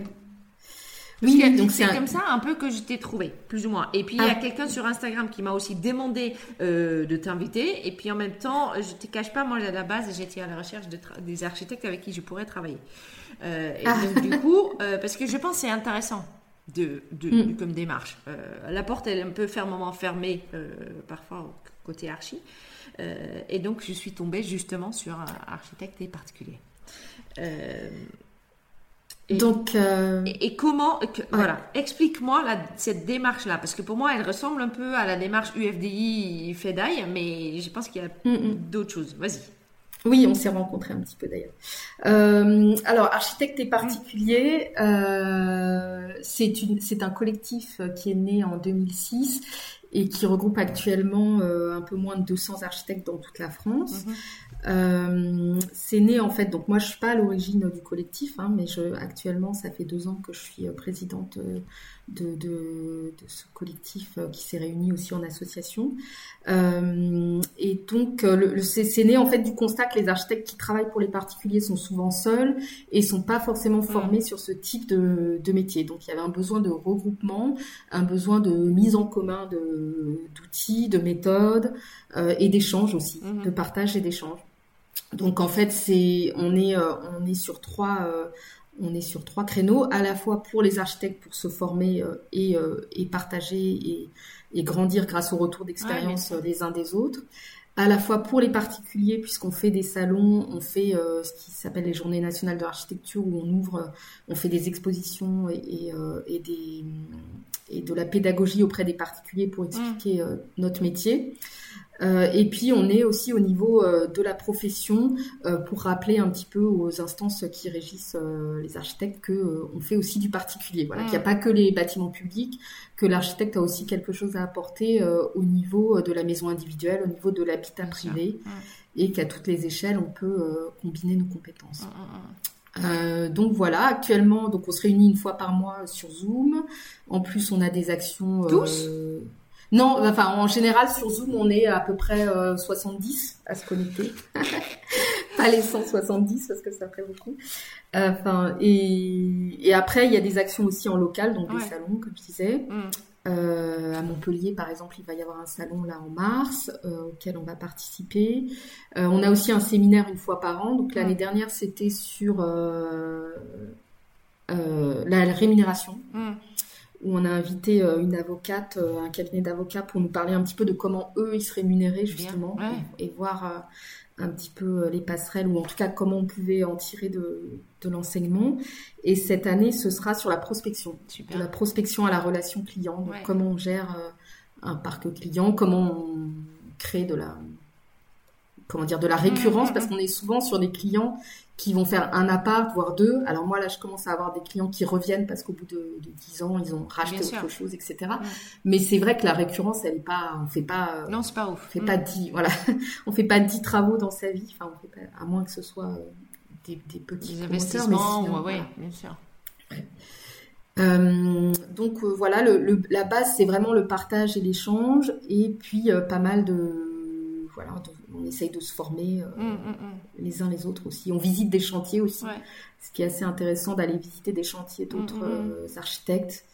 Oui, donc c'est comme ça un peu que je t'ai trouvé, plus ou moins. Et puis il y a ah. quelqu'un sur Instagram qui m'a aussi demandé euh, de t'inviter. Et puis en même temps, je te cache pas, moi à la base, j'étais à la recherche de des architectes avec qui je pourrais travailler. Et ah. donc du coup, parce que je pense que c'est intéressant de, de, mm. comme démarche. la porte, elle est un peu fermement fermée parfois côté archi. et donc je suis tombée justement sur un architecte et particulier. Et, Donc, euh, et, comment, voilà, explique-moi cette démarche-là, parce que pour moi, elle ressemble un peu à la démarche UFDI FEDAI, mais je pense qu'il y a mm, mm. d'autres choses. Vas-y. Oui, on s'est rencontrés un petit peu d'ailleurs. Euh, alors, architecte et particulier, euh, c'est un collectif qui est né en 2006 et qui regroupe actuellement un peu moins de 200 architectes dans toute la France. Mm-hmm. Euh, c'est né en fait, donc moi je suis pas à l'origine du collectif, hein, mais je, actuellement ça fait deux ans que je suis euh, présidente euh, de, de, ce collectif qui s'est réuni aussi en association. Euh, et donc le, c'est né en fait du constat que les architectes qui travaillent pour les particuliers sont souvent seuls et sont pas forcément formés sur ce type de, de métier. Donc il y avait un besoin de regroupement, un besoin de mise en commun d'outils, de, méthodes et d'échanges aussi, mmh. de partage et d'échanges. Donc en fait, c'est on est euh, on est sur trois euh, on est sur trois créneaux, à la fois pour les architectes pour se former euh, et, et partager et, et, grandir grâce au retour d'expérience des uns des autres, à la fois pour les particuliers puisqu'on fait des salons, on fait ce qui s'appelle les Journées nationales de l'architecture où on ouvre, on fait des expositions et, et, des et de la pédagogie auprès des particuliers pour expliquer mmh. notre métier. Euh, et puis on est aussi au niveau euh, de la profession euh, pour rappeler un petit peu aux instances qui régissent les architectes que on fait aussi du particulier. Voilà, qu'il n'y a mm. pas que les bâtiments publics, que l'architecte a aussi quelque chose à apporter au niveau de la maison individuelle, au niveau de l'habitat privé, mm. et qu'à toutes les échelles on peut combiner nos compétences. Mm, donc voilà, actuellement, donc on se réunit une fois par mois sur Zoom. En plus, on a des actions. Tous? Non, enfin en général sur Zoom on est à peu près 70 euh, à se connecter. Pas les 170 parce que ça ferait beaucoup. Enfin et, après il y a des actions aussi en local donc des salons comme je disais. Mm. Euh, à Montpellier, par exemple, il va y avoir un salon là en mars euh, auquel on va participer. on a aussi un séminaire une fois par an. Donc l'année mm. dernière, c'était sur la rémunération. Mm où on a invité euh, une avocate, euh, un cabinet d'avocats pour nous parler un petit peu de comment eux ils se rémunéraient justement et, voir euh, un petit peu les passerelles ou en tout cas comment on pouvait en tirer de, l'enseignement. Et cette année, ce sera sur la prospection, de la prospection à la relation client, donc comment on gère un parc client, comment on crée de la comment dire de la récurrence mmh, mmh, parce mmh. qu'on est souvent sur des clients qui vont faire un appart, voire deux. Alors moi, là, je commence à avoir des clients qui reviennent parce qu'au bout de, dix ans, ils ont racheté autre chose, etc. Mais c'est vrai que la récurrence, elle est pas, on fait pas. Non, c'est pas ouf. On fait pas mm. dix, voilà, on fait pas dix travaux dans sa vie. Enfin, on fait pas, à moins que ce soit euh, des, petits investissements. oui, bien sûr. Euh, donc euh, voilà, le, la base c'est vraiment le partage et l'échange, et puis pas mal de voilà de, on essaye de se former euh, mm, mm, mm. les uns les autres aussi. On visite des chantiers aussi, ce qui est assez intéressant d'aller visiter des chantiers d'autres euh, architectes.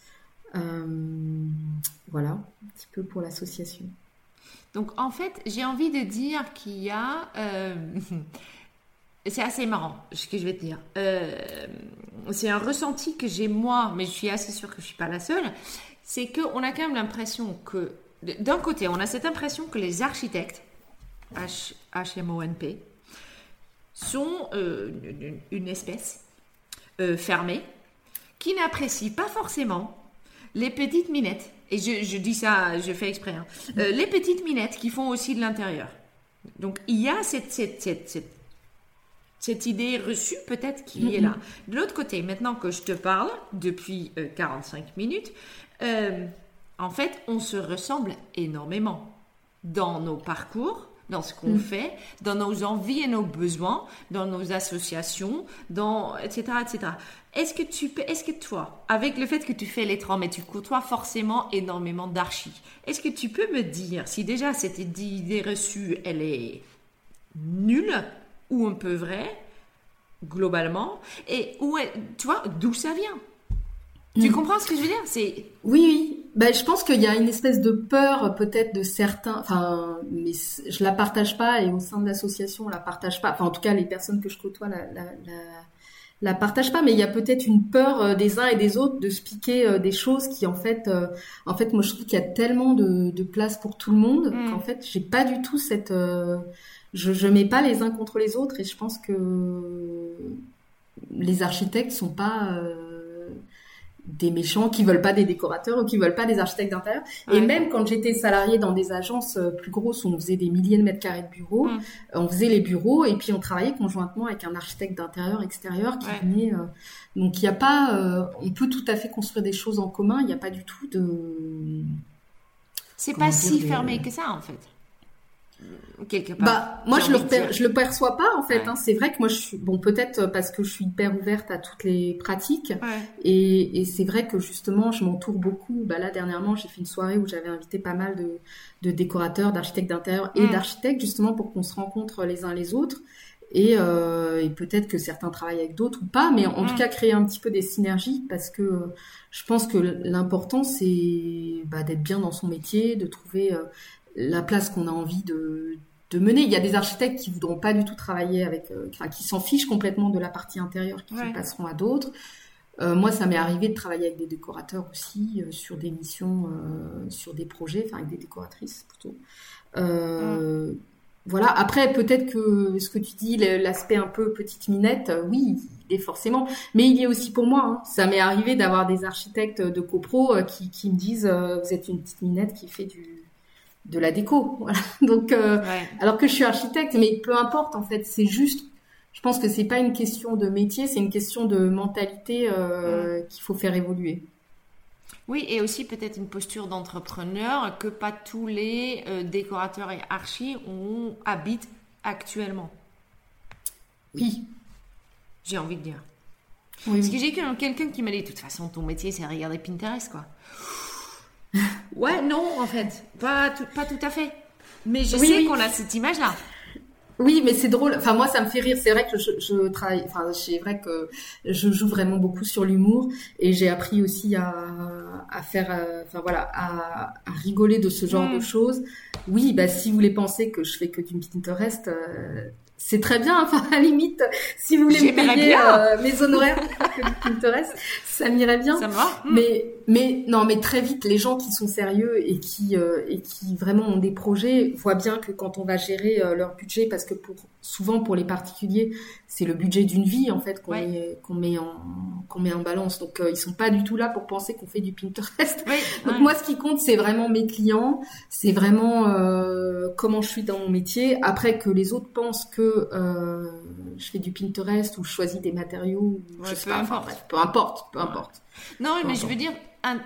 voilà, un petit peu pour l'association. Donc en fait, j'ai envie de dire qu'il y a... c'est assez marrant ce que je vais te dire. c'est un ressenti que j'ai moi, mais je suis assez sûre que je ne suis pas la seule. C'est qu'on a quand même l'impression que, d'un côté, on a cette impression que les architectes, HMONP, sont euh, une, espèce euh, fermée qui n'apprécie pas forcément les petites minettes. Et je, dis ça, je fais exprès. Hein. Euh, les petites minettes qui font aussi de l'intérieur. Donc il y a cette, idée reçue peut-être qui est là. De l'autre côté, maintenant que je te parle depuis 45 minutes, en fait, on se ressemble énormément dans nos parcours, dans ce qu'on mm. fait, dans nos envies et nos besoins, dans nos associations, dans etc. etc. Est-ce que tu peux, est-ce que toi, avec le fait que tu fais les mais tu côtoies forcément énormément d'archis, est-ce que tu peux me dire si déjà cette idée reçue, elle est nulle ou un peu vraie, globalement, et où, tu vois, d'où ça vient? Tu mm. comprends ce que je veux dire? C'est oui, oui. Ben, je pense qu'il y a une espèce de peur peut-être de certains. Enfin, mais je la partage pas et au sein de l'association on la partage pas. Enfin, en tout cas, les personnes que je côtoie la, la, la, la partagent pas. Mais il y a peut-être une peur euh, des uns et des autres de se piquer euh, des choses qui, en fait, euh, en fait, moi je trouve qu'il y a tellement de, de place pour tout le monde mm. qu'en fait, j'ai pas du tout cette. je, je mets pas les uns contre les autres et je pense que les architectes sont pas des méchants qui veulent pas des décorateurs ou qui veulent pas des architectes d'intérieur. Et même quand j'étais salariée dans des agences euh, plus grosses où on faisait des milliers de mètres carrés de bureaux, mm. on faisait les bureaux et puis on travaillait conjointement avec un architecte d'intérieur extérieur qui venait. Euh, donc il n'y a pas, euh, on peut tout à fait construire des choses en commun. Il n'y a pas du tout de. C'est pas si fermé que ça en fait quelque part. Bah, moi, je le, je le perçois pas, en fait. Hein. C'est vrai que moi, je suis, bon, peut-être parce que je suis hyper ouverte à toutes les pratiques. Et, et c'est vrai que justement, je m'entoure beaucoup. Bah, là, dernièrement, j'ai fait une soirée où j'avais invité pas mal de, de décorateurs, d'architectes d'intérieur et mm. d'architectes, justement, pour qu'on se rencontre les uns les autres. Et, euh, et peut-être que certains travaillent avec d'autres ou pas, mais en, tout mm. cas, créer un petit peu des synergies parce que je pense que l'important, c'est bah, d'être bien dans son métier, de trouver euh, la place qu'on a envie de, de, mener. Il y a des architectes qui voudront pas du tout travailler avec, euh, enfin, qui s'en fichent complètement de la partie intérieure, qui passeront à d'autres. Euh, moi, ça m'est arrivé de travailler avec des décorateurs aussi euh, sur des missions, sur des projets, enfin avec des décoratrices plutôt. Voilà. Après, peut-être que ce que tu dis, l'aspect un peu petite minette, oui, il est forcément. Mais il y est aussi pour moi. Hein. Ça m'est arrivé d'avoir des architectes de copro qui, qui me disent, vous êtes une petite minette qui fait du de la déco. Voilà. Donc, euh, alors que je suis architecte, mais peu importe en fait, c'est juste. Je pense que c'est pas une question de métier, c'est une question de mentalité euh, qu'il faut faire évoluer. Oui, et aussi peut-être une posture d'entrepreneur que pas tous les euh, décorateurs et archis ont, habitent actuellement. Oui. J'ai envie de dire. Parce que j'ai quelqu'un qui m'a dit, de toute façon, ton métier, c'est regarder Pinterest, quoi. Ouais, non, en fait. Pas tout, pas tout à fait. Mais je sais qu'on a cette image-là. Oui, mais c'est drôle. Enfin, moi, ça me fait rire. C'est vrai que je, je travaille. Enfin, c'est vrai que je joue vraiment beaucoup sur l'humour et j'ai appris aussi à, à faire. Euh, enfin voilà, à, à, rigoler de ce genre de hmm. choses. Oui, bah si vous voulez penser que je fais que du Pinterest, euh, c'est très bien. Enfin, à la limite, si vous voulez me payer euh, mes honoraires que Pinterest, ça m'irait bien. Ça va. Hmm. Mais mais non, mais très vite, les gens qui sont sérieux et qui euh, et qui vraiment ont des projets voient bien que quand on va gérer euh, leur budget, parce que pour souvent pour les particuliers, c'est le budget d'une vie en fait qu'on met qu'on met en qu'on met en balance. Donc euh, ils sont pas du tout là pour penser qu'on fait du Pinterest. Donc moi, ce qui compte, c'est vraiment mes clients, c'est vraiment comment je suis dans mon métier. Après que les autres pensent que je fais du Pinterest ou je choisis des matériaux, je sais pas, peu importe, peu importe. Non, mais je veux dire, un,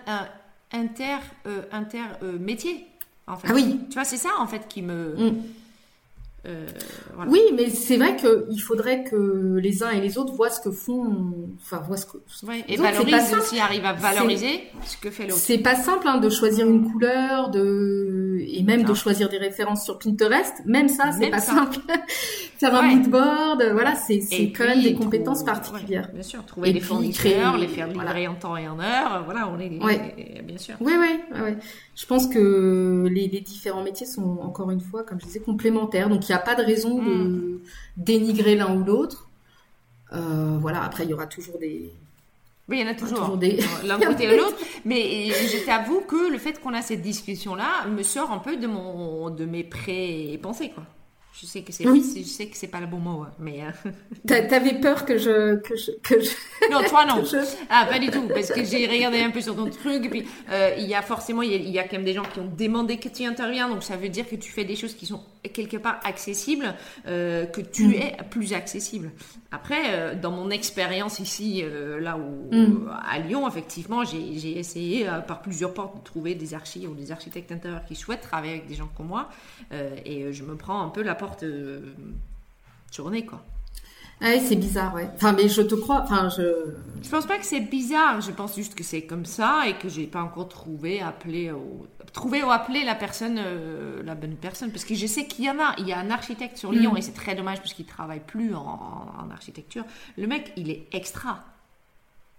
inter, euh, inter euh, métier. En fait. Ah oui. Tu vois, c'est ça en fait qui me. Mm. Euh, oui, mais c'est vrai qu'il faudrait que les uns et les autres voient ce que font, enfin voient ce que. et valorisent aussi, arrivent à valoriser ce que fait l'autre. C'est pas simple hein, de choisir une couleur, de et même de choisir des références sur Pinterest, même ça, c'est pas simple. Faire un mood board, voilà, c'est quand même des compétences particulières. bien sûr, trouver des fournisseurs, les faire livrer en temps et en heure, voilà, on est, bien sûr. Oui, oui, oui. Je pense que les, les, différents métiers sont encore une fois, comme je disais, complémentaires. Donc il n'y a pas de raison de hmm. dénigrer l'un ou l'autre. Euh, voilà, après il y aura toujours des, oui, il y en a toujours, l'un côté l'autre. Mais je t'avoue que le fait qu'on a cette discussion-là me sort un peu de, mon, de mes pré-pensées, quoi. Je sais que c'est je sais que c'est pas le bon mot, hein, mais euh... t'avais peur que je que je que je non toi non ah pas du tout parce que j'ai regardé un peu sur ton truc et puis euh, il y a forcément il y a, quand même des gens qui ont demandé que tu interviens donc ça veut dire que tu fais des choses qui sont quelque part accessibles euh, que tu mm. es plus accessible après euh, dans mon expérience ici euh, là où mm. à Lyon effectivement j'ai essayé par plusieurs portes de trouver des archives ou des architectes intérieurs qui souhaitent travailler avec des gens comme moi et je me prends un peu la porte journée, quoi. Ah oui, c'est bizarre, ouais. Enfin, mais je te crois. Enfin, je. Je pense pas que c'est bizarre. Je pense juste que c'est comme ça et que j'ai pas encore trouvé, appelé, ou... trouvé ou appelé la personne, euh, la bonne personne. Parce que je sais qu'il y en a. Il y a un architecte sur Lyon mm. et c'est très dommage parce qu'il travaille plus en, en, architecture. Le mec, il est extra.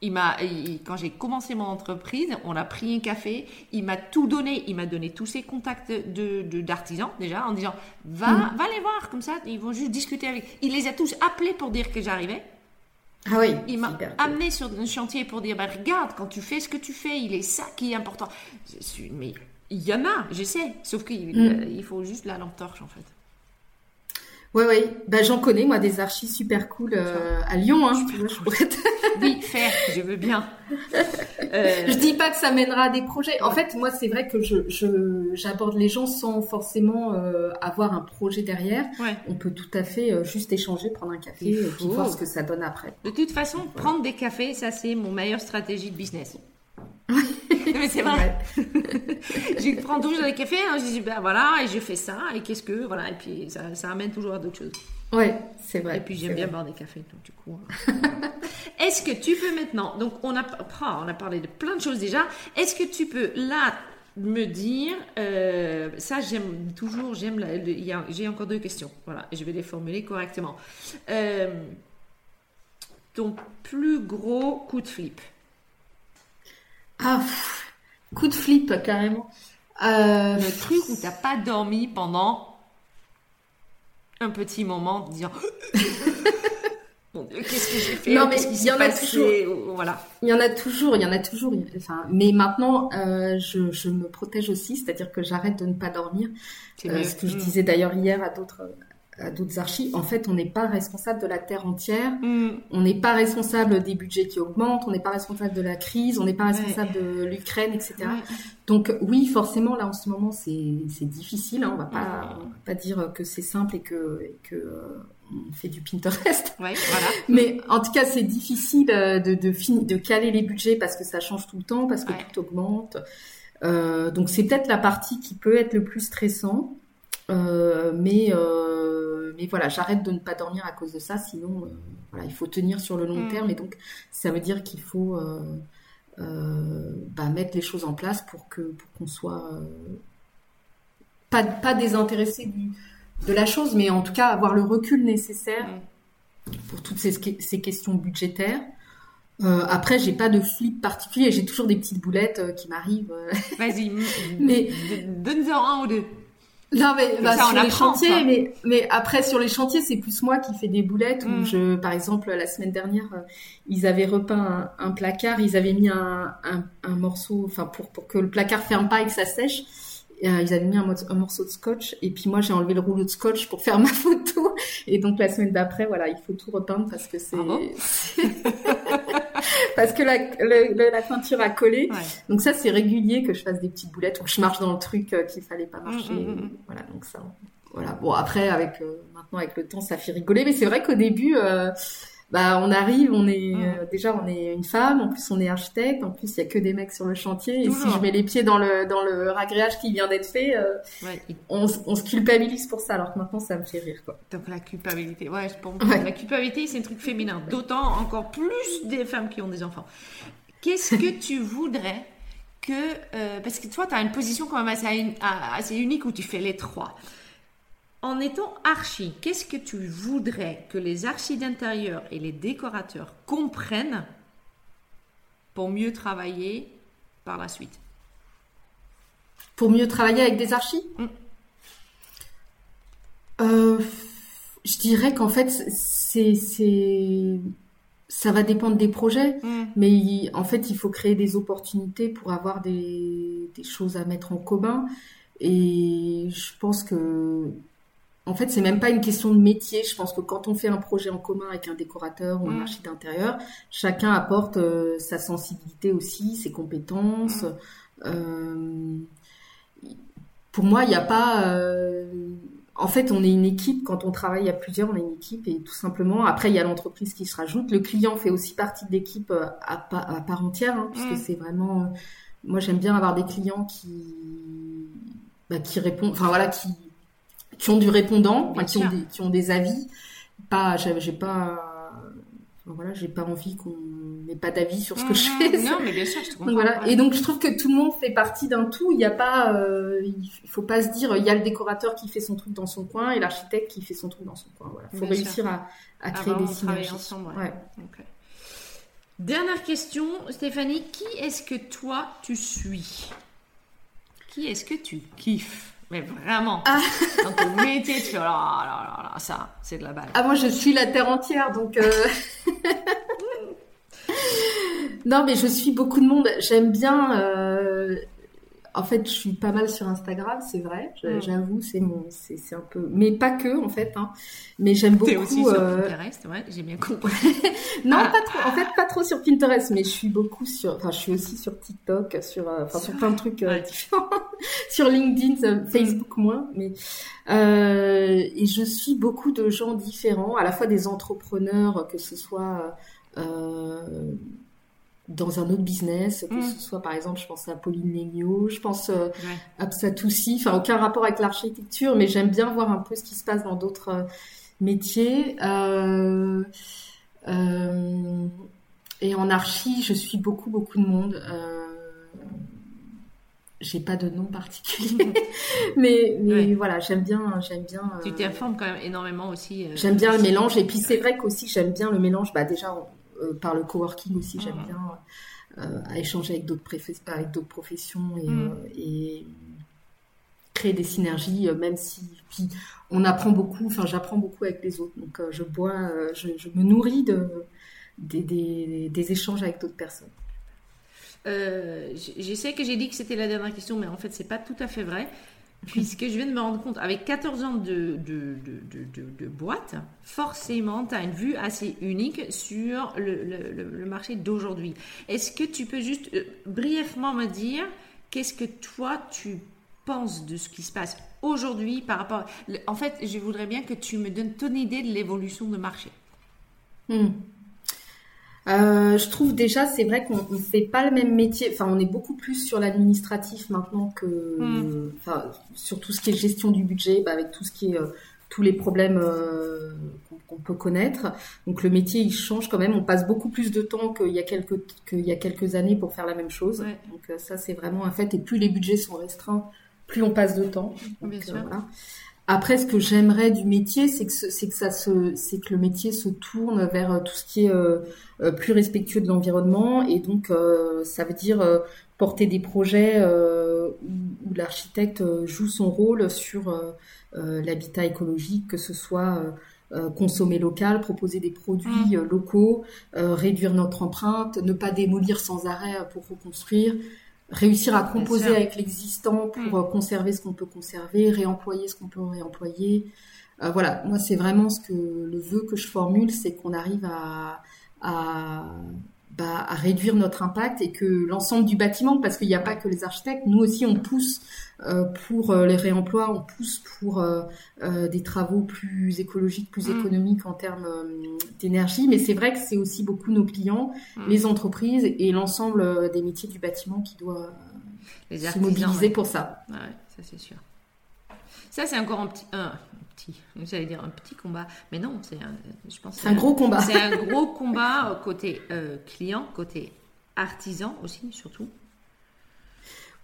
Il m'a, quand j'ai commencé mon entreprise, on a pris un café. Il m'a tout donné. Il m'a donné tous ses contacts de, d'artisans déjà en disant va, mm. va les voir comme ça. Ils vont juste discuter avec. Il les a tous appelés pour dire que j'arrivais. Ah oui. Il m'a amené sur un chantier pour dire bah, regarde quand tu fais ce que tu fais, il est ça qui est important. mais il y en a, je sais. Sauf qu'il mm. il faut juste la lampe torche en fait. Oui, oui. Bah, j'en connais, moi, des archives super cool euh, à Lyon. Hein, oui, faire, je veux bien. Euh... Je dis pas que ça mènera à des projets. En fait, moi, c'est vrai que je, j'aborde les gens sans forcément euh, avoir un projet derrière. On peut tout à fait euh, juste échanger, prendre un café et voir ce que ça donne après. De toute façon, prendre des cafés, ça, c'est mon meilleure stratégie de business. Mais c'est vrai. je prends toujours des cafés, hein, je dis ben voilà, et je fais ça, et qu'est-ce que, voilà, et puis ça, ça amène toujours à d'autres choses. Ouais, c'est vrai. Et puis j'aime bien boire des cafés, donc du coup. Hein. Est-ce que tu peux maintenant, donc on a, oh, on a parlé de plein de choses déjà, est-ce que tu peux là me dire, euh, ça j'aime toujours, j'aime, j'ai encore deux questions, voilà, et je vais les formuler correctement. Euh, ton plus gros coup de flip ah, coup de flip carrément. Euh... Le truc où t'as pas dormi pendant un petit moment, disant qu'est-ce que j'ai fait Non, mais il y en a toujours. Voilà. Il y en a toujours, il y en a toujours. Enfin, mais maintenant, euh, je, je, me protège aussi, c'est-à-dire que j'arrête de ne pas dormir. Euh, ce que je mm. disais d'ailleurs hier à d'autres à d'autres archives, en fait, on n'est pas responsable de la terre entière, mm. on n'est pas responsable des budgets qui augmentent, on n'est pas responsable de la crise, on n'est pas responsable de l'Ukraine, etc. Donc oui, forcément, là en ce moment, c'est difficile. Hein, on va pas, va pas dire que c'est simple et que, que euh, on fait du Pinterest. voilà. Mais en tout cas, c'est difficile euh, de, de, de caler les budgets parce que ça change tout le temps, parce que tout augmente. Euh, donc c'est peut-être la partie qui peut être le plus stressant. Euh, mais euh, mais voilà, j'arrête de ne pas dormir à cause de ça. Sinon, euh, voilà, il faut tenir sur le long mm. terme et donc ça veut dire qu'il faut bah, mettre les choses en place pour que pour qu'on soit pas pas désintéressé du, de la chose, mais en tout cas avoir le recul nécessaire mm. pour toutes ces, ces questions budgétaires. Euh, après, j'ai pas de flip particulier, j'ai toujours des petites boulettes qui m'arrivent. Vas-y, mais donne-en un ou deux. Non mais bah, sur les chantiers, mais mais après sur les chantiers c'est plus moi qui fais des boulettes où mm. je, par exemple la semaine dernière euh, ils avaient repeint un, placard, ils avaient mis un, un, un morceau, enfin pour pour que le placard ferme pas et que ça sèche, euh, ils avaient mis un, un, morceau de scotch et puis moi j'ai enlevé le rouleau de scotch pour faire ma photo et donc la semaine d'après voilà il faut tout repeindre parce que c'est parce que la, la peinture a collé. Donc ça c'est régulier que je fasse des petites boulettes ou que je marche dans le truc euh, qu'il fallait pas marcher. mm, mm, mm, voilà donc ça voilà. Bon après avec euh, maintenant avec le temps ça fait rigoler. Mais c'est vrai qu'au début bah on arrive, on est mm. euh, déjà on est une femme, en plus on est architecte, en plus il y a que des mecs sur le chantier et si je mets les pieds dans le dans le ragréage qui vient d'être fait, euh, on, on, se culpabilise pour ça alors que maintenant ça me fait rire quoi. Donc la culpabilité, ouais, je la culpabilité c'est un truc féminin, d'autant encore plus des femmes qui ont des enfants. Qu'est-ce que tu voudrais que, euh, parce que toi, tu as une position quand même assez, assez unique où tu fais les trois. En étant archi, qu'est-ce que tu voudrais que les archis d'intérieur et les décorateurs comprennent pour mieux travailler par la suite? Pour mieux travailler avec des archis? Mm. euh, Je dirais qu'en fait, c'est ça va dépendre des projets, mm. mais en fait, il faut créer des opportunités pour avoir des, choses à mettre en commun. Et je pense que, en fait, c'est même pas une question de métier. Je pense que quand on fait un projet en commun avec un décorateur ou un mm. architecte d'intérieur, chacun apporte euh, sa sensibilité aussi, ses compétences. Mm. Euh, pour moi, il n'y a pas. Euh, en fait, on est une équipe. Quand on travaille à plusieurs, on est une équipe et tout simplement. Après, il y a l'entreprise qui se rajoute. Le client fait aussi partie de l'équipe à, part entière, hein, puisque mm. c'est vraiment. Moi, j'aime bien avoir des clients qui, bah, qui répondent. Enfin voilà, qui qui ont du répondant, qui ont, des, qui ont des avis. Pas, j'ai pas. voilà, j'ai pas envie qu'on n'ai pas d'avis sur ce que je fais. Non, mais bien sûr, je te comprends. Voilà. Et donc, je trouve que tout le monde fait partie d'un tout. Il n'y a pas, euh, il faut pas se dire, il y a le décorateur qui fait son truc dans son coin et l'architecte qui fait son truc dans son coin. Voilà. Il faut réussir à, à, créer des synergies. Ensemble, ouais. Dernière question, Stéphanie, qui est-ce que toi tu suis? Qui est-ce que tu kiffes? Mais vraiment, ah. ton métier, tu fais, oh là, là, là, ça, c'est de la balle. Ah, moi, je suis la terre entière, donc... Euh... non, mais je suis beaucoup de monde. J'aime bien. Euh, en fait, je suis pas mal sur Instagram, c'est vrai. Mm. J'avoue, c'est mon, c'est un peu, mais pas que en fait. Hein. Mais j'aime beaucoup. aussi sur euh, Pinterest, ouais, j'ai bien compris. non, ah. pas trop. En fait, pas trop sur Pinterest, mais je suis beaucoup sur. Enfin, je suis aussi sur TikTok, sur, euh, enfin, sur plein de trucs différents. sur LinkedIn, Facebook moins, mais et je suis beaucoup de gens différents, à la fois des entrepreneurs, que ce soit euh, dans un autre business, que mm. ce soit par exemple, je pense à Pauline Legno, je pense euh, à Psatoussi, enfin aucun rapport avec l'architecture, mais j'aime bien voir un peu ce qui se passe dans d'autres euh, métiers. Euh, euh, et en archi, je suis beaucoup beaucoup de monde. j'ai pas de nom particulier, mais, mais voilà, j'aime bien, j'aime bien. Tu t'informes quand même énormément aussi. j'aime bien le mélange, et puis c'est vrai qu'aussi j'aime bien le mélange. Bah déjà, euh, par le coworking aussi, j'aime ah. bien euh, à échanger avec d'autres avec d'autres professions et, mm. euh, créer des synergies, même si puis on apprend beaucoup. Enfin, j'apprends beaucoup avec les autres. Donc, je bois, je, me nourris de des, des, échanges avec d'autres personnes. je sais que j'ai dit que c'était la dernière question, mais en fait, c'est pas tout à fait vrai puisque je viens de me rendre compte, avec 14 ans de, de, de, de, boîte, forcément, tu as une vue assez unique sur le, le, marché d'aujourd'hui. Est-ce que tu peux juste euh, brièvement me dire qu'est-ce que toi, tu penses de ce qui se passe aujourd'hui par rapport... En fait, je voudrais bien que tu me donnes ton idée de l'évolution de marché. Hmm. Euh, je trouve déjà, c'est vrai qu'on ne fait pas le même métier. Enfin, on est beaucoup plus sur l'administratif maintenant que, hmm. enfin, sur tout ce qui est gestion du budget, bah, avec tout ce qui est euh, tous les problèmes euh, qu'on peut connaître. Donc le métier, il change quand même. On passe beaucoup plus de temps qu'il y a quelques qu'il y a quelques années pour faire la même chose. Donc ça, c'est vraiment un fait. Et plus les budgets sont restreints, plus on passe de temps. Bien sûr. Voilà. Après, ce que j'aimerais du métier, c'est que c'est que ça se, c'est que le métier se tourne vers euh, tout ce qui est euh, euh, plus respectueux de l'environnement, et donc ça veut dire porter des projets où, l'architecte joue son rôle sur l'habitat écologique, que ce soit consommer local, proposer des produits mmh. locaux, réduire notre empreinte, ne pas démolir sans arrêt pour reconstruire réussir à composer avec l'existant pour mm. euh, conserver ce qu'on peut conserver, réemployer ce qu'on peut réemployer. Euh, voilà, moi c'est vraiment ce que le vœu que je formule, c'est qu'on arrive à, à, bah, à réduire notre impact et que l'ensemble du bâtiment, parce qu'il n'y a pas que les architectes, nous aussi on pousse euh, pour euh, les réemplois, on pousse pour euh, des travaux plus écologiques, plus mm. économiques en termes d'énergie. Mais c'est vrai que c'est aussi beaucoup nos clients, mm. les entreprises et l'ensemble des métiers du bâtiment qui doivent se mobiliser pour ça. Ouais, ça c'est sûr. Ça c'est encore un petit, un petit, j'allais dire un petit combat, mais non, c'est, je pense, c'est un, gros combat. C'est un gros combat côté client, côté artisan aussi surtout.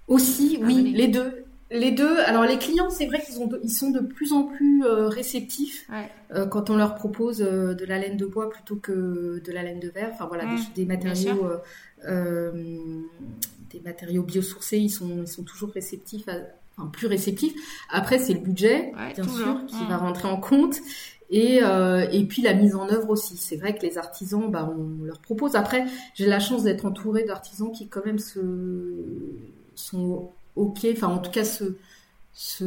Aussi, oui, les deux. Les deux. Alors les clients, c'est vrai qu'ils ils sont de plus en plus réceptifs quand on leur propose de la laine de bois plutôt que de la laine de verre. Enfin voilà, des, matériaux, des matériaux biosourcés, ils sont, ils sont toujours réceptifs à, enfin, plus réceptif. Après, c'est le budget, bien sûr, qui va rentrer en compte. Et, euh, et puis la mise en œuvre aussi. C'est vrai que les artisans, bah, on leur propose. Après, j'ai la chance d'être entourée d'artisans qui quand même se sont ok, enfin en tout cas se, se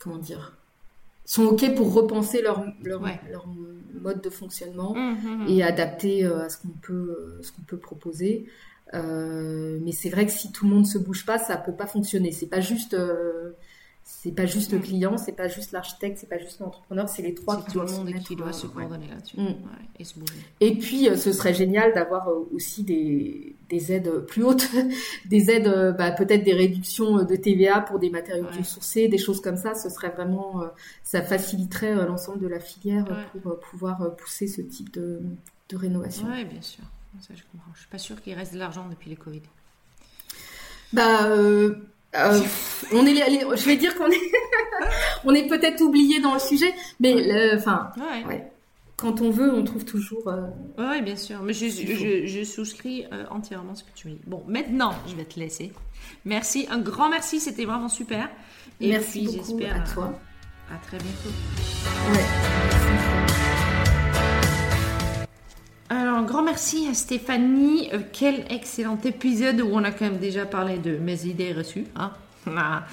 comment dire, sont ok pour repenser leur leur, leur mode de fonctionnement mmh, mmh, mmh. et adapter euh, à ce qu'on peut ce qu'on peut proposer. Euh, mais c'est vrai que si tout le monde se bouge pas, ça peut pas fonctionner. C'est pas juste, euh, c'est pas juste le client, c'est pas juste l'architecte, c'est pas juste l'entrepreneur, c'est les trois qui doivent se qui doit se coordonner là-dessus mm. et se bouger. Et puis, euh, ce serait génial d'avoir aussi des, des aides plus hautes, des aides, bah, peut-être des réductions de TVA pour des matériaux biosourcés, des choses comme ça. Ce serait vraiment, ça faciliterait l'ensemble de la filière pour pouvoir pousser ce type de, de rénovation. Oui, bien sûr. Ça, je comprends. Je suis pas sûre qu'il reste de l'argent depuis les Covid. Bah, euh, euh, on est, je vais dire qu'on est, on est peut-être oublié dans le sujet, mais enfin, ouais. quand on veut, on trouve toujours. Euh, oui, bien sûr. Mais je, je, je souscris entièrement ce que tu me dis. Bon, maintenant, je vais te laisser. Merci, un grand merci, c'était vraiment super. Et merci beaucoup à toi. À très bientôt. Ouais. Un grand merci à Stéphanie. Euh, quel excellent épisode où on a quand même déjà parlé de mes idées reçues. Hein. Ah.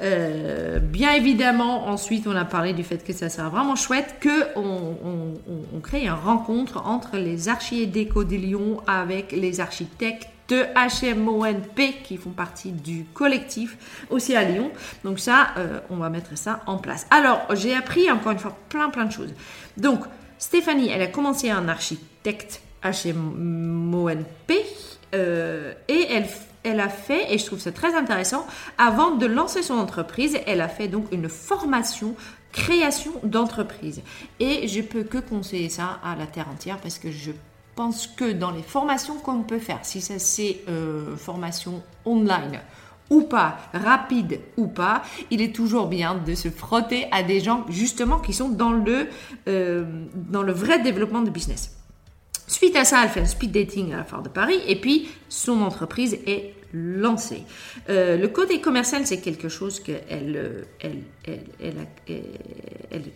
Euh, bien évidemment, ensuite, on a parlé du fait que ça sera vraiment chouette que on, crée une rencontre entre les archis et déco de Lyon avec les architectes de HMONP qui font partie du collectif aussi à Lyon. Donc ça, euh, on va mettre ça en place. Alors, j'ai appris encore une fois plein plein de choses. Donc, Stéphanie, elle a commencé en architecte HMONP euh, et elle, elle a fait, et je trouve ça très intéressant, avant de lancer son entreprise, elle a fait donc une formation création d'entreprise. Et je peux que conseiller ça à la terre entière parce que je pense que dans les formations qu'on peut faire, si ça c'est euh, formation online, ou pas, rapide ou pas, il est toujours bien de se frotter à des gens justement qui sont dans le, euh, dans le vrai développement de business. Suite à ça, elle fait un speed dating à la Foire de Paris et puis son entreprise est lancée. Euh, le côté commercial, c'est quelque chose qu'elle elle,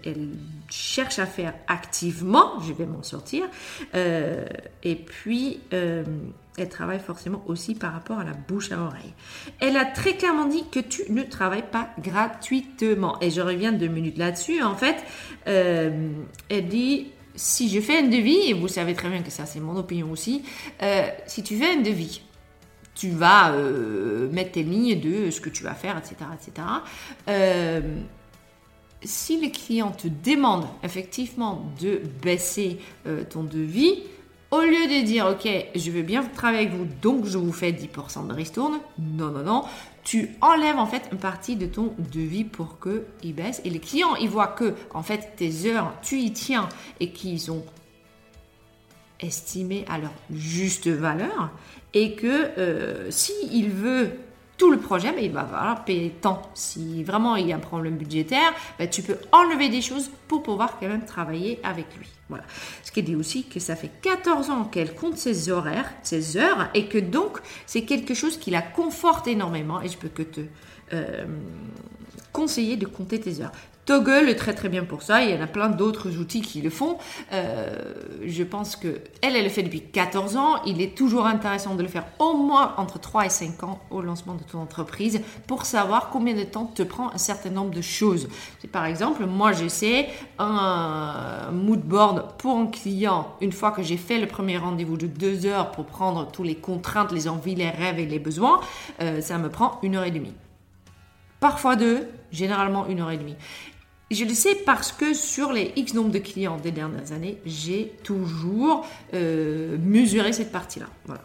elle, cherche à faire activement. Je vais m'en sortir. Euh, et puis, elle travaille forcément aussi par rapport à la bouche à oreille. Elle a très clairement dit que tu ne travailles pas gratuitement. Et je reviens deux minutes là-dessus. En fait, euh, elle dit, si je fais un devis, et vous savez très bien que ça c'est mon opinion aussi, euh, si tu fais un devis, tu vas euh, mettre tes lignes de ce que tu vas faire, etc. etc. si les clients te demandent effectivement de baisser ton devis, au lieu de dire, ok, je veux bien travailler avec vous, donc je vous fais 10% de ristourne, non, non, non, tu enlèves en fait une partie de ton devis pour qu'il baisse. Et les clients, ils voient que, en fait, tes heures, tu y tiens et qu'ils ont estimé à leur juste valeur. Et que euh, s'il veut tout le projet, mais il va falloir payer tant. Si vraiment il y a un problème budgétaire, ben, tu peux enlever des choses pour pouvoir quand même travailler avec lui. Voilà. Ce qui dit aussi que ça fait 14 ans qu'elle compte ses horaires, ses heures, et que donc c'est quelque chose qui la conforte énormément. Et je peux que te euh, conseiller de compter tes heures. Toggle est très très bien pour ça. Il y en a plein d'autres outils qui le font. Euh, je pense que elle, elle le fait depuis 14 ans. Il est toujours intéressant de le faire au moins entre 3 et 5 ans au lancement de ton entreprise pour savoir combien de temps te prend un certain nombre de choses. Par exemple, moi j'essaie un mood board pour un client. Une fois que j'ai fait le premier rendez-vous de 2 heures pour prendre tous les contraintes, les envies, les rêves et les besoins, euh, ça me prend une heure et demie. Parfois deux, généralement une heure et demie. Je le sais parce que sur les X nombre de clients des dernières années, j'ai toujours euh, mesuré cette partie-là. Voilà.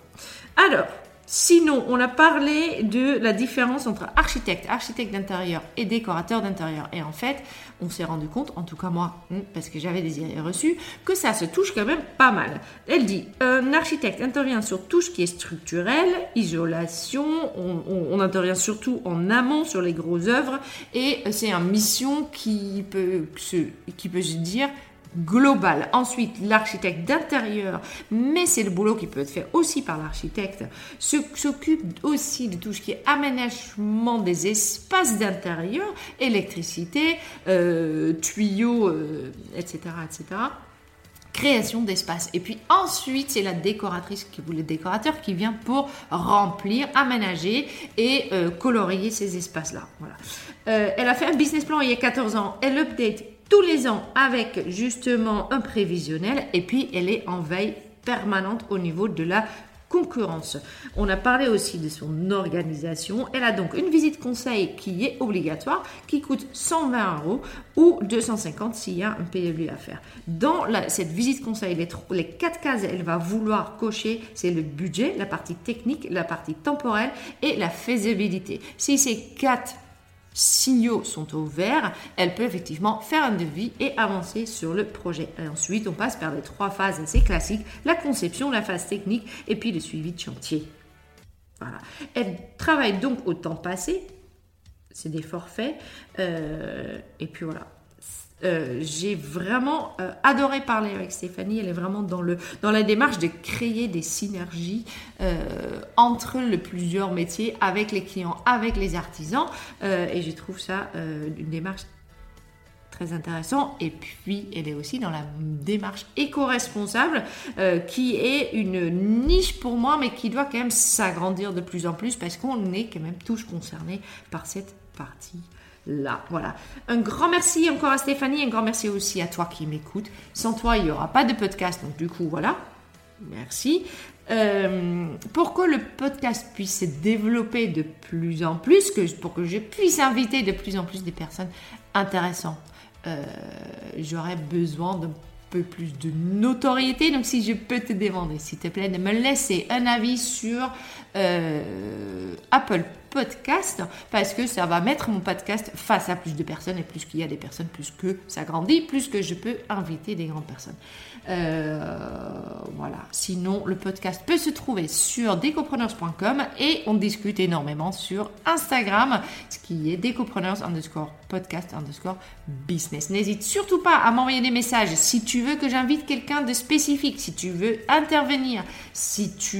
Alors, Sinon, on a parlé de la différence entre architecte, architecte d'intérieur et décorateur d'intérieur. Et en fait, on s'est rendu compte, en tout cas moi, hmm, parce que j'avais des idées reçues, que ça se touche quand même pas mal. Elle dit, un architecte intervient sur tout ce qui est structurel, isolation, on, intervient surtout en amont sur les grosses œuvres, et c'est une mission qui peut qui peut se dire global. Ensuite, l'architecte d'intérieur, mais c'est le boulot qui peut être fait aussi par l'architecte, s'occupe aussi de tout ce qui est aménagement des espaces d'intérieur, électricité, euh, tuyaux, etc., euh, etc création d'espace. Et puis ensuite, c'est la décoratrice ou le décorateur qui vient pour remplir, aménager et euh, colorier ces espaces-là. Voilà. elle a fait un business plan il y a 14 ans. Elle update tous les ans avec justement un prévisionnel et puis elle est en veille permanente au niveau de la concurrence. On a parlé aussi de son organisation. Elle a donc une visite conseil qui est obligatoire, qui coûte 120 euros ou 250 s'il y a un PW à faire. Dans cette visite conseil, les, les quatre cases, elle va vouloir cocher, c'est le budget, la partie technique, la partie temporelle et la faisabilité. Si ces quatre signaux sont au vert, elle peut effectivement faire un devis et avancer sur le projet. Et ensuite, on passe par les trois phases assez classiques, la conception, la phase technique et puis le suivi de chantier. Voilà. Elle travaille donc au temps passé, c'est des forfaits, euh, et puis voilà. Euh, j'ai vraiment euh, adoré parler avec Stéphanie. Elle est vraiment dans, le, dans la démarche de créer des synergies euh, entre le plusieurs métiers, avec les clients, avec les artisans. et je trouve ça une démarche très intéressante. Et puis, elle est aussi dans la démarche éco-responsable, qui est une niche pour moi, mais qui doit quand même s'agrandir de plus en plus parce qu'on est quand même tous concernés par cette partie là. Voilà. Un grand merci encore à Stéphanie, un grand merci aussi à toi qui m'écoutes. Sans toi, il n'y aura pas de podcast, donc du coup, voilà. Merci. Euh, pour que le podcast puisse se développer de plus en plus, que, pour que je puisse inviter de plus en plus des personnes intéressantes, euh, j'aurais besoin d'un peu plus de notoriété. Donc si je peux te demander, s'il te plaît, de me laisser un avis sur euh, Apple podcast parce que ça va mettre mon podcast face à plus de personnes et plus qu'il y a des personnes, plus que ça grandit, plus que je peux inviter des grandes personnes. Euh, voilà. Sinon, le podcast peut se trouver sur decopreneurs.com et on discute énormément sur Instagram, ce qui est decopreneurs underscore podcast underscore business. N'hésite surtout pas à m'envoyer des messages si tu veux que j'invite quelqu'un de spécifique, si tu veux intervenir, si tu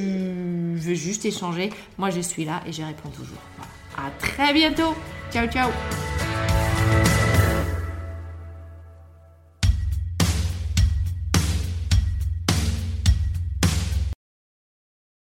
veux juste échanger. Moi, je suis là et je réponds toujours. À très bientôt. Ciao, ciao.